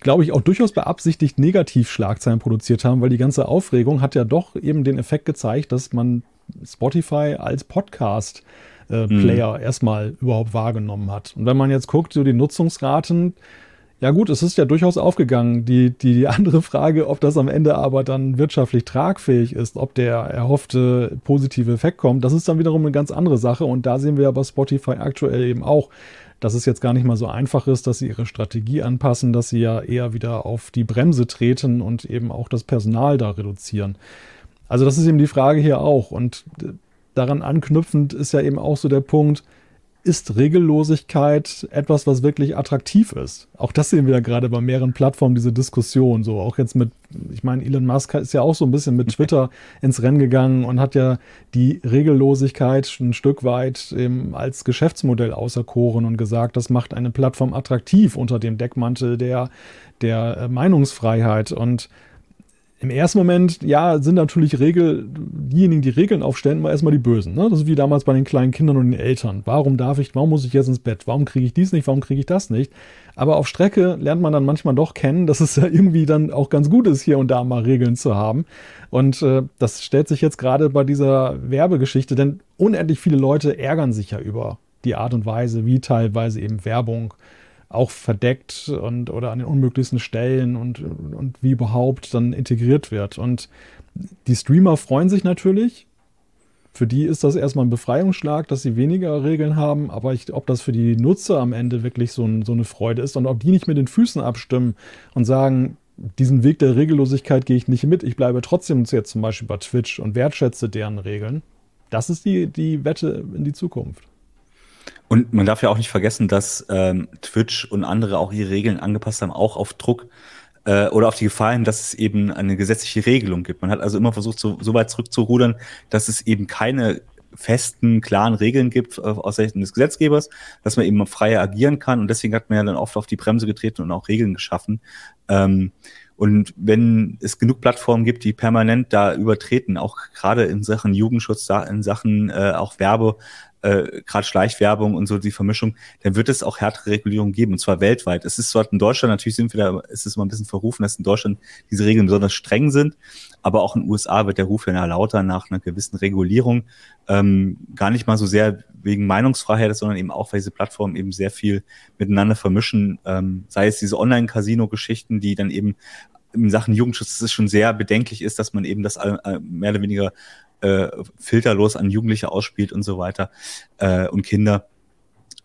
glaube ich, auch durchaus beabsichtigt Negativschlagzeilen produziert haben, weil die ganze Aufregung hat ja doch eben den Effekt gezeigt, dass man Spotify als Podcast äh, Player mhm. erstmal überhaupt wahrgenommen hat. Und wenn man jetzt guckt, so die Nutzungsraten, ja gut, es ist ja durchaus aufgegangen. Die, die andere Frage, ob das am Ende aber dann wirtschaftlich tragfähig ist, ob der erhoffte positive Effekt kommt, das ist dann wiederum eine ganz andere Sache. Und da sehen wir ja bei Spotify aktuell eben auch, dass es jetzt gar nicht mal so einfach ist, dass sie ihre Strategie anpassen, dass sie ja eher wieder auf die Bremse treten und eben auch das Personal da reduzieren. Also das ist eben die Frage hier auch. Und daran anknüpfend ist ja eben auch so der Punkt, ist Regellosigkeit etwas, was wirklich attraktiv ist? Auch das sehen wir ja gerade bei mehreren Plattformen, diese Diskussion. So auch jetzt mit, ich meine, Elon Musk ist ja auch so ein bisschen mit Twitter ins Rennen gegangen und hat ja die Regellosigkeit ein Stück weit eben als Geschäftsmodell auserkoren und gesagt, das macht eine Plattform attraktiv unter dem Deckmantel der, der Meinungsfreiheit. Und im ersten Moment, ja, sind natürlich Regel, diejenigen, die Regeln aufstellen, mal erstmal die Bösen. Ne? Das ist wie damals bei den kleinen Kindern und den Eltern. Warum darf ich, warum muss ich jetzt ins Bett? Warum kriege ich dies nicht? Warum kriege ich das nicht? Aber auf Strecke lernt man dann manchmal doch kennen, dass es ja irgendwie dann auch ganz gut ist, hier und da mal Regeln zu haben. Und äh, das stellt sich jetzt gerade bei dieser Werbegeschichte, denn unendlich viele Leute ärgern sich ja über die Art und Weise, wie teilweise eben Werbung auch verdeckt und oder an den unmöglichsten Stellen und, und wie überhaupt dann integriert wird. Und die Streamer freuen sich natürlich. Für die ist das erstmal ein Befreiungsschlag, dass sie weniger Regeln haben, aber ich, ob das für die Nutzer am Ende wirklich so, ein, so eine Freude ist und ob die nicht mit den Füßen abstimmen und sagen, diesen Weg der Regellosigkeit gehe ich nicht mit, ich bleibe trotzdem jetzt zum Beispiel bei Twitch und wertschätze deren Regeln. Das ist die, die Wette in die Zukunft. Und man darf ja auch nicht vergessen, dass ähm, Twitch und andere auch ihre Regeln angepasst haben, auch auf Druck äh, oder auf die Gefahr hin, dass es eben eine gesetzliche Regelung gibt. Man hat also immer versucht, so, so weit zurückzurudern, dass es eben keine festen, klaren Regeln gibt äh, aus Sicht des Gesetzgebers, dass man eben freier agieren kann. Und deswegen hat man ja dann oft auf die Bremse getreten und auch Regeln geschaffen. Ähm, und wenn es genug Plattformen gibt, die permanent da übertreten, auch gerade in Sachen Jugendschutz, in Sachen äh, auch Werbe, äh, gerade Schleichwerbung und so die Vermischung, dann wird es auch härtere Regulierung geben, und zwar weltweit. Es ist zwar in Deutschland, natürlich sind wir da, ist es immer ein bisschen verrufen, dass in Deutschland diese Regeln besonders streng sind, aber auch in den USA wird der Ruf ja lauter nach einer gewissen Regulierung, ähm, gar nicht mal so sehr wegen Meinungsfreiheit, sondern eben auch, weil diese Plattformen eben sehr viel miteinander vermischen, ähm, sei es diese Online-Casino-Geschichten, die dann eben in Sachen Jugendschutz es schon sehr bedenklich ist, dass man eben das äh, mehr oder weniger äh, filterlos an Jugendliche ausspielt und so weiter äh, und Kinder.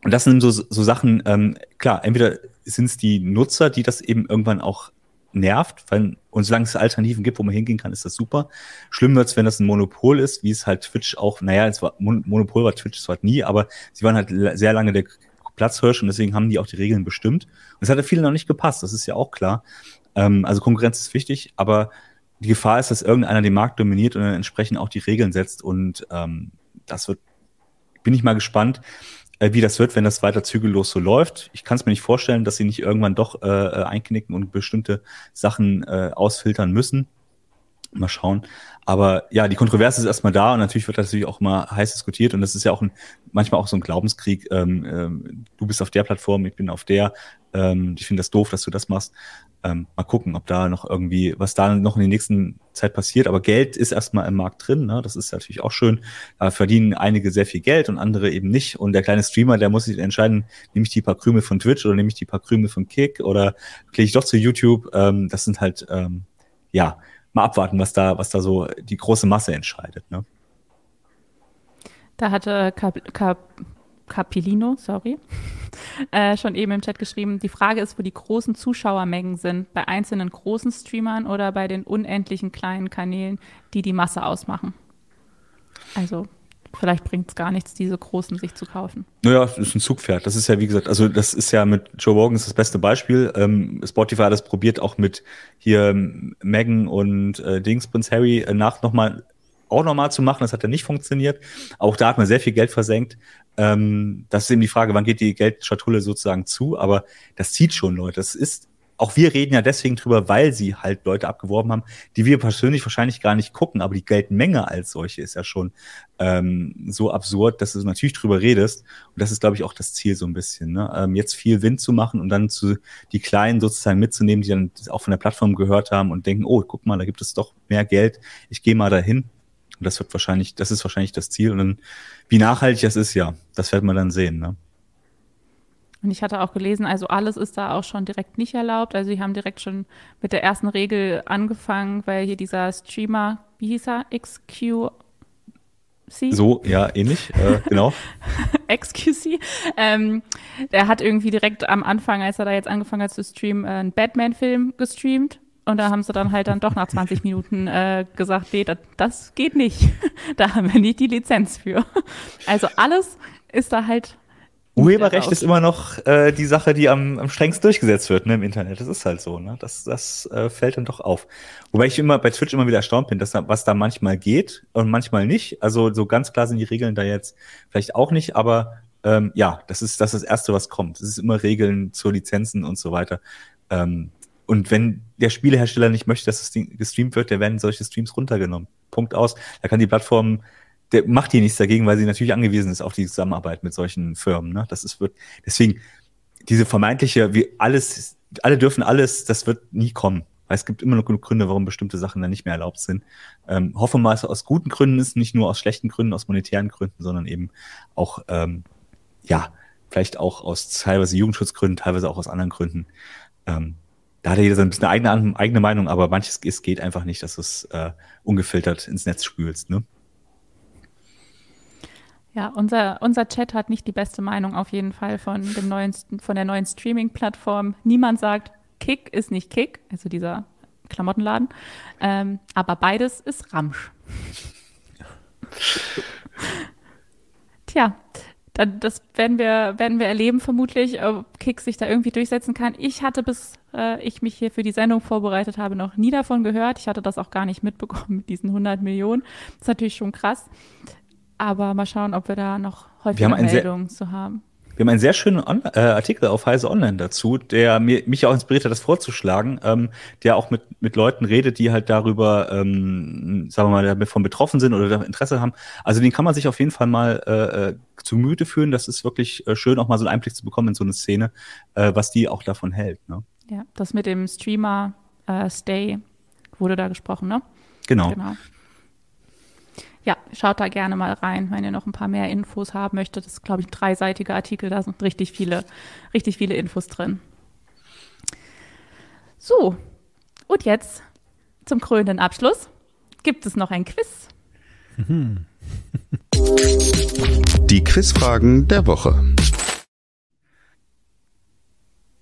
Und das sind so, so Sachen, ähm, klar, entweder sind es die Nutzer, die das eben irgendwann auch nervt, weil, und solange es Alternativen gibt, wo man hingehen kann, ist das super. Schlimm wird es, wenn das ein Monopol ist, wie es halt Twitch auch, naja, es war, Monopol war Twitch zwar nie, aber sie waren halt sehr lange der Platzhirsch und deswegen haben die auch die Regeln bestimmt. Und es hat ja vielen noch nicht gepasst, das ist ja auch klar. Ähm, also Konkurrenz ist wichtig, aber die Gefahr ist, dass irgendeiner den Markt dominiert und dann entsprechend auch die Regeln setzt. Und ähm, das wird, bin ich mal gespannt, wie das wird, wenn das weiter zügellos so läuft. Ich kann es mir nicht vorstellen, dass sie nicht irgendwann doch äh, äh, einknicken und bestimmte Sachen äh, ausfiltern müssen. Mal schauen. Aber ja, die Kontroverse ist erstmal da und natürlich wird das natürlich auch mal heiß diskutiert und das ist ja auch ein, manchmal auch so ein Glaubenskrieg. Ähm, ähm, du bist auf der Plattform, ich bin auf der. Ähm, ich finde das doof, dass du das machst. Ähm, mal gucken, ob da noch irgendwie, was da noch in der nächsten Zeit passiert. Aber Geld ist erstmal im Markt drin. Ne? Das ist natürlich auch schön. Da verdienen einige sehr viel Geld und andere eben nicht. Und der kleine Streamer, der muss sich entscheiden, nehme ich die paar Krümel von Twitch oder nehme ich die paar Krümel von Kick oder klicke ich doch zu YouTube. Ähm, das sind halt, ähm, ja, mal abwarten, was da, was da so die große Masse entscheidet. Ne? Da hatte Cap, Cap, Capilino, sorry, äh, schon eben im Chat geschrieben, die Frage ist, wo die großen Zuschauermengen sind, bei einzelnen großen Streamern oder bei den unendlichen kleinen Kanälen, die die Masse ausmachen. Also vielleicht bringt es gar nichts, diese großen sich zu kaufen. Naja, das ist ein Zugpferd. Das ist ja, wie gesagt, also das ist ja mit Joe Rogan das beste Beispiel. Ähm, Spotify hat das probiert, auch mit hier ähm, Megan und äh, Dings, Prince Harry äh, nach nochmal auch nochmal zu machen. Das hat ja nicht funktioniert. Auch da hat man sehr viel Geld versenkt. Ähm, das ist eben die Frage, wann geht die Geldschatulle sozusagen zu? Aber das zieht schon Leute. Das ist auch wir reden ja deswegen drüber, weil sie halt Leute abgeworben haben, die wir persönlich wahrscheinlich gar nicht gucken, aber die Geldmenge als solche ist ja schon ähm, so absurd, dass du natürlich drüber redest. Und das ist, glaube ich, auch das Ziel so ein bisschen. Ne? Ähm, jetzt viel Wind zu machen und dann zu die Kleinen sozusagen mitzunehmen, die dann auch von der Plattform gehört haben und denken, oh, guck mal, da gibt es doch mehr Geld, ich gehe mal dahin. Und das wird wahrscheinlich, das ist wahrscheinlich das Ziel. Und dann, wie nachhaltig das ist, ja, das wird man dann sehen. Ne? Und ich hatte auch gelesen, also alles ist da auch schon direkt nicht erlaubt. Also sie haben direkt schon mit der ersten Regel angefangen, weil hier dieser Streamer, wie hieß er, XQ so, ja, ähnlich, äh, genau. XQC. Ähm, der hat irgendwie direkt am Anfang, als er da jetzt angefangen hat zu streamen, äh, einen Batman-Film gestreamt. Und da haben sie dann halt dann doch nach 20 Minuten äh, gesagt, nee, das, das geht nicht. da haben wir nicht die Lizenz für. Also alles ist da halt Urheberrecht ist immer noch äh, die Sache, die am, am strengsten durchgesetzt wird ne, im Internet. Das ist halt so. Ne? Das, das äh, fällt dann doch auf. Wobei ich immer bei Twitch immer wieder erstaunt bin, dass da, was da manchmal geht und manchmal nicht. Also so ganz klar sind die Regeln da jetzt vielleicht auch nicht, aber ähm, ja, das ist, das ist das Erste, was kommt. Es ist immer Regeln zur Lizenzen und so weiter. Ähm, und wenn der Spielehersteller nicht möchte, dass es gestreamt wird, der werden solche Streams runtergenommen. Punkt aus. Da kann die Plattform der macht hier nichts dagegen, weil sie natürlich angewiesen ist auf die Zusammenarbeit mit solchen Firmen. Ne? Das ist wird deswegen diese vermeintliche, wie alles, alle dürfen alles, das wird nie kommen. Weil es gibt immer noch genug Gründe, warum bestimmte Sachen dann nicht mehr erlaubt sind. Ähm, hoffe mal, dass es aus guten Gründen ist, nicht nur aus schlechten Gründen, aus monetären Gründen, sondern eben auch, ähm, ja, vielleicht auch aus teilweise Jugendschutzgründen, teilweise auch aus anderen Gründen. Ähm, da hat jeder so ein bisschen eine eigene, eigene Meinung, aber manches es geht einfach nicht, dass du es äh, ungefiltert ins Netz spülst. Ne? Ja, unser, unser Chat hat nicht die beste Meinung auf jeden Fall von, dem neuen, von der neuen Streaming-Plattform. Niemand sagt, Kick ist nicht Kick, also dieser Klamottenladen. Ähm, aber beides ist Ramsch. Tja, dann, das werden wir, werden wir erleben, vermutlich, ob Kick sich da irgendwie durchsetzen kann. Ich hatte, bis äh, ich mich hier für die Sendung vorbereitet habe, noch nie davon gehört. Ich hatte das auch gar nicht mitbekommen mit diesen 100 Millionen. Das ist natürlich schon krass. Aber mal schauen, ob wir da noch häufiger Meldungen zu haben. Wir haben einen sehr schönen On äh, Artikel auf Heise Online dazu, der mir, mich auch inspiriert hat, das vorzuschlagen, ähm, der auch mit, mit Leuten redet, die halt darüber, ähm, sagen wir mal, davon betroffen sind oder Interesse haben. Also den kann man sich auf jeden Fall mal äh, äh, zu Müde führen. Das ist wirklich äh, schön, auch mal so einen Einblick zu bekommen in so eine Szene, äh, was die auch davon hält. Ne? Ja, das mit dem Streamer äh, Stay wurde da gesprochen, ne? Genau. genau ja, schaut da gerne mal rein, wenn ihr noch ein paar mehr Infos haben möchtet. Das ist, glaube ich, ein dreiseitiger Artikel, da sind richtig viele, richtig viele Infos drin. So, und jetzt zum krönenden Abschluss gibt es noch ein Quiz. Die Quizfragen der Woche.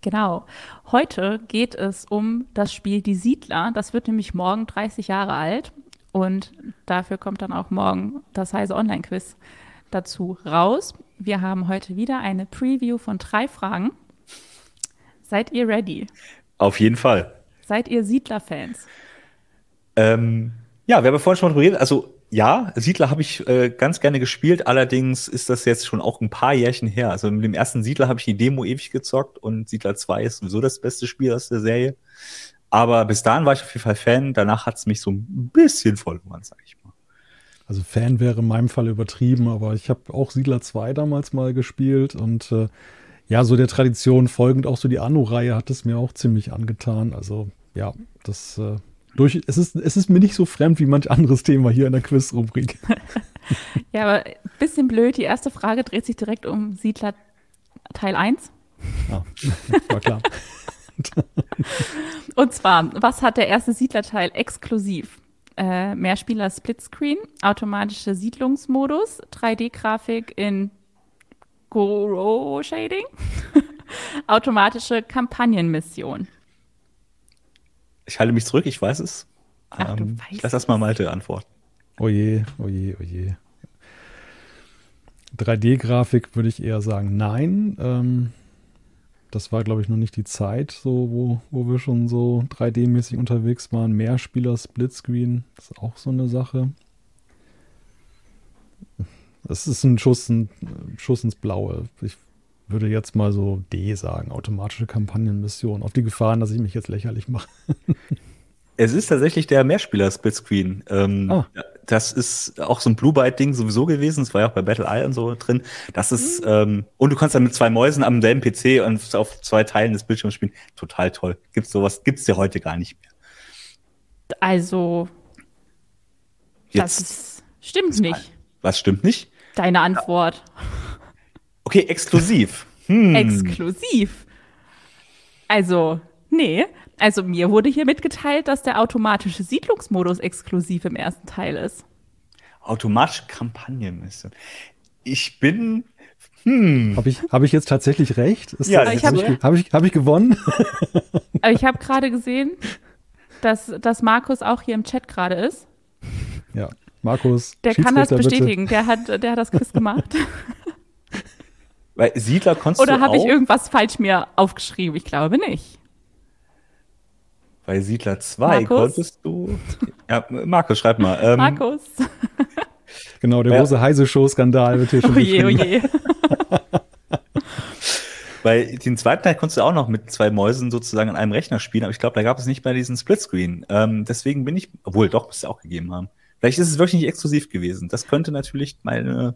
Genau. Heute geht es um das Spiel Die Siedler. Das wird nämlich morgen 30 Jahre alt. Und dafür kommt dann auch morgen das heiße Online-Quiz dazu raus. Wir haben heute wieder eine Preview von drei Fragen. Seid ihr ready? Auf jeden Fall. Seid ihr Siedler-Fans? Ähm, ja, wir haben vorhin schon mal geredet. Also ja, Siedler habe ich äh, ganz gerne gespielt. Allerdings ist das jetzt schon auch ein paar Jährchen her. Also mit dem ersten Siedler habe ich die Demo ewig gezockt und Siedler 2 ist sowieso das beste Spiel aus der Serie. Aber bis dahin war ich auf jeden Fall Fan. Danach hat es mich so ein bisschen verloren, sag ich mal. Also Fan wäre in meinem Fall übertrieben, aber ich habe auch Siedler 2 damals mal gespielt und äh, ja, so der Tradition folgend auch so die Anno-Reihe hat es mir auch ziemlich angetan. Also ja, das äh, durch, es ist, es ist mir nicht so fremd wie manch anderes Thema hier in der Quiz-Rubrik. ja, aber ein bisschen blöd. Die erste Frage dreht sich direkt um Siedler Teil 1. Ja, war klar. Und zwar, was hat der erste Siedlerteil exklusiv? Äh, Mehrspieler Splitscreen, automatische Siedlungsmodus, 3D-Grafik in Goro Shading, automatische Kampagnenmission. Ich halte mich zurück, ich weiß es. Ach, ähm, ich lasse erstmal Malte antworten. Oje, oje, oje. 3D-Grafik würde ich eher sagen, nein. Ähm, das war, glaube ich, noch nicht die Zeit, so, wo, wo wir schon so 3D-mäßig unterwegs waren. Mehrspieler, Splitscreen, ist auch so eine Sache. Das ist ein Schuss, ein Schuss ins Blaue. Ich würde jetzt mal so D sagen, automatische Kampagnenmission, auf die Gefahren, dass ich mich jetzt lächerlich mache. Es ist tatsächlich der Mehrspieler-Splitscreen. Ähm, ah. Das ist auch so ein Blue Byte-Ding sowieso gewesen. Das war ja auch bei Battle Eye und so drin. Das ist, mhm. ähm, und du kannst dann mit zwei Mäusen am selben PC und auf zwei Teilen des Bildschirms spielen. Total toll. Gibt's sowas, gibt's ja heute gar nicht mehr. Also, Jetzt. das stimmt nicht. Was stimmt nicht? Deine Antwort. Okay, exklusiv. Hm. Exklusiv. Also, nee. Also mir wurde hier mitgeteilt, dass der automatische Siedlungsmodus exklusiv im ersten Teil ist. Automatische Kampagnenmission. Ich bin. Hm. Habe ich, hab ich jetzt tatsächlich recht? Ist ja, habe ich, hab ich, hab ich gewonnen? Aber ich habe gerade gesehen, dass, dass Markus auch hier im Chat gerade ist. Ja, Markus. Der kann das bestätigen. Der hat, der hat das Quiz gemacht. Weil Siedler konntest Oder habe ich irgendwas falsch mir aufgeschrieben? Ich glaube nicht. Bei Siedler 2 konntest du. Ja, Markus, schreib mal. Ähm, Markus. Genau, der ja. große Heise-Show-Skandal wird hier schon Oje, oje. Bei den zweiten Teil konntest du auch noch mit zwei Mäusen sozusagen an einem Rechner spielen, aber ich glaube, da gab es nicht mehr diesen Splitscreen. Ähm, deswegen bin ich, obwohl doch, müsste auch gegeben haben. Vielleicht ist es wirklich nicht exklusiv gewesen. Das könnte natürlich meine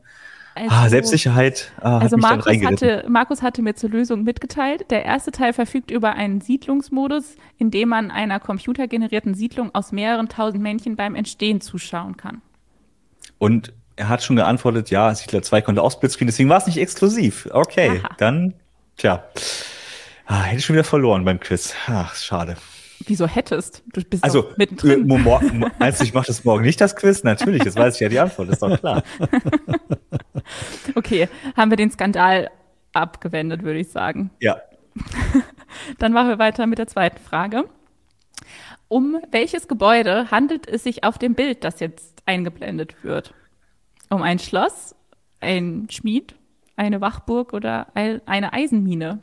also, ah, Selbstsicherheit. Ah, also Markus hatte, Markus hatte mir zur Lösung mitgeteilt, der erste Teil verfügt über einen Siedlungsmodus, in dem man einer computergenerierten Siedlung aus mehreren tausend Männchen beim Entstehen zuschauen kann. Und er hat schon geantwortet, ja, Siedler 2 konnte auch Splitscreen, deswegen war es nicht exklusiv. Okay, Aha. dann, tja. Ah, hätte ich schon wieder verloren beim Quiz. Ach, schade. Wieso hättest? Du bist also, mittendrin. Äh, meinst du, ich mache das morgen nicht, das Quiz? Natürlich, jetzt weiß ich ja die Antwort, ist doch klar. okay, haben wir den Skandal abgewendet, würde ich sagen. Ja. Dann machen wir weiter mit der zweiten Frage. Um welches Gebäude handelt es sich auf dem Bild, das jetzt eingeblendet wird? Um ein Schloss, ein Schmied, eine Wachburg oder eine Eisenmine?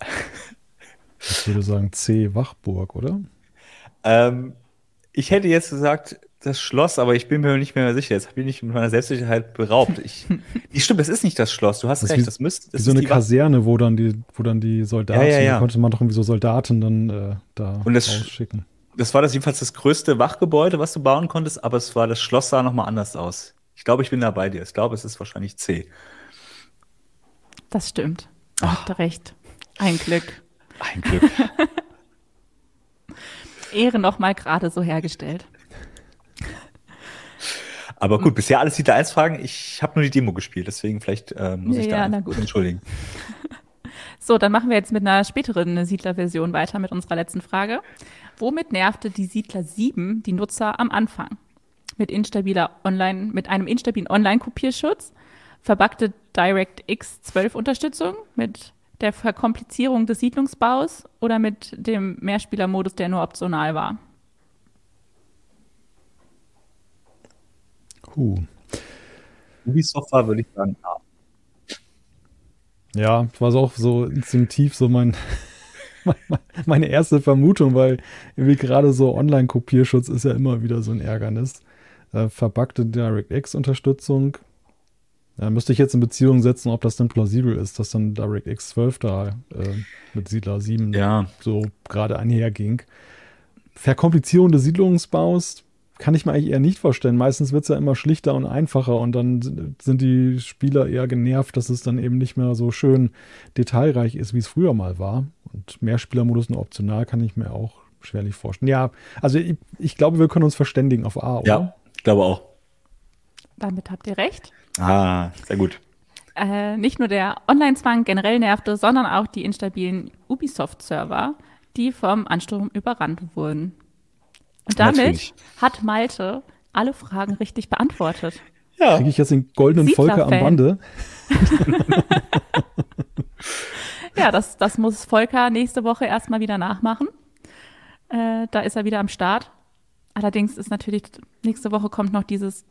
Ich würde sagen C, Wachburg, oder? Ähm, ich hätte jetzt gesagt, das Schloss, aber ich bin mir nicht mehr sicher. Jetzt bin ich mit meiner Selbstsicherheit beraubt. Ich, ich stimmt, es ist nicht das Schloss. Du hast das recht. Wie, das müsste. Das wie so eine Kaserne, wo dann die, wo dann die Soldaten. Ja, ja, ja. Da konnte man doch irgendwie so Soldaten dann äh, da Und das, rausschicken. Das war das jedenfalls das größte Wachgebäude, was du bauen konntest, aber es war das Schloss sah noch mal anders aus. Ich glaube, ich bin da bei dir. Ich glaube, es ist wahrscheinlich C. Das stimmt. Habt ihr recht. Ein Glück. Ein Glück. Ehre noch mal gerade so hergestellt. Aber gut, bisher alles Titel 1 Fragen. Ich habe nur die Demo gespielt, deswegen vielleicht äh, muss ich ja, da entschuldigen. So, dann machen wir jetzt mit einer späteren Siedler-Version weiter mit unserer letzten Frage. Womit nervte die Siedler 7 die Nutzer am Anfang? Mit instabiler Online, mit einem instabilen Online-Kopierschutz, verbackte DirectX 12 Unterstützung mit der Verkomplizierung des Siedlungsbaus oder mit dem Mehrspielermodus, der nur optional war? Uh. Ubisoft war, würde ich sagen, A. Ja, war auch so instinktiv so mein, meine erste Vermutung, weil irgendwie gerade so Online-Kopierschutz ist ja immer wieder so ein Ärgernis. Äh, verbackte DirectX-Unterstützung. Ja, müsste ich jetzt in Beziehung setzen, ob das denn plausibel ist, dass dann DirectX 12 da äh, mit Siedler 7 Ja. so gerade einherging. Verkomplizierung des Siedlungsbaus kann ich mir eigentlich eher nicht vorstellen. Meistens wird es ja immer schlichter und einfacher und dann sind die Spieler eher genervt, dass es dann eben nicht mehr so schön detailreich ist, wie es früher mal war. Und Mehrspielermodus nur optional kann ich mir auch schwerlich vorstellen. Ja, also ich, ich glaube, wir können uns verständigen auf A, oder? Ja, ich glaube auch. Damit habt ihr recht. Ah, sehr gut. Äh, nicht nur der Online-Zwang generell nervte, sondern auch die instabilen Ubisoft-Server, die vom Ansturm überrannt wurden. Und damit Natürlich. hat Malte alle Fragen richtig beantwortet. Ja. Kriege ich jetzt den goldenen. Volker am Bande? Ja, das, das muss Volker nächste Woche erstmal wieder nachmachen. Äh, da ist er wieder am Start. Allerdings ist natürlich, nächste Woche kommt noch dieses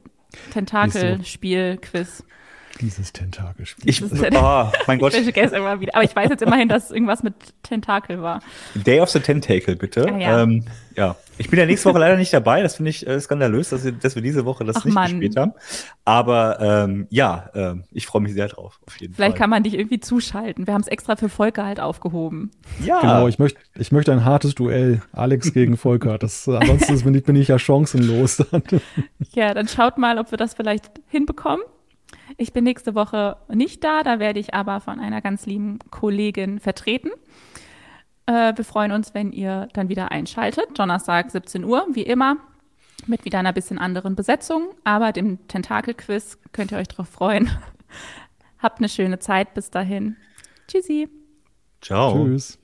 Tentakelspiel-Quiz. Dieses Tentakelspiel. Ich, oh, mein Gott. Ich vergesse immer wieder. Aber ich weiß jetzt immerhin, dass irgendwas mit Tentakel war. Day of the Tentacle, bitte. Ah, ja. Ähm, ja. Ich bin ja nächste Woche leider nicht dabei. Das finde ich äh, skandalös, dass wir, dass wir diese Woche das Ach, nicht Mann. gespielt haben. Aber ähm, ja, ähm, ich freue mich sehr drauf, auf jeden Vielleicht Fall. kann man dich irgendwie zuschalten. Wir haben es extra für Volker halt aufgehoben. ja, Genau, ich möchte ich möchte ein hartes Duell. Alex gegen Volker. Das, ansonsten bin ich, bin ich ja chancenlos. Dann. Ja, dann schaut mal, ob wir das vielleicht hinbekommen. Ich bin nächste Woche nicht da, da werde ich aber von einer ganz lieben Kollegin vertreten. Äh, wir freuen uns, wenn ihr dann wieder einschaltet. Donnerstag 17 Uhr, wie immer, mit wieder einer bisschen anderen Besetzung. Aber dem Tentakel-Quiz könnt ihr euch drauf freuen. Habt eine schöne Zeit bis dahin. Tschüssi. ciao. Tschüss.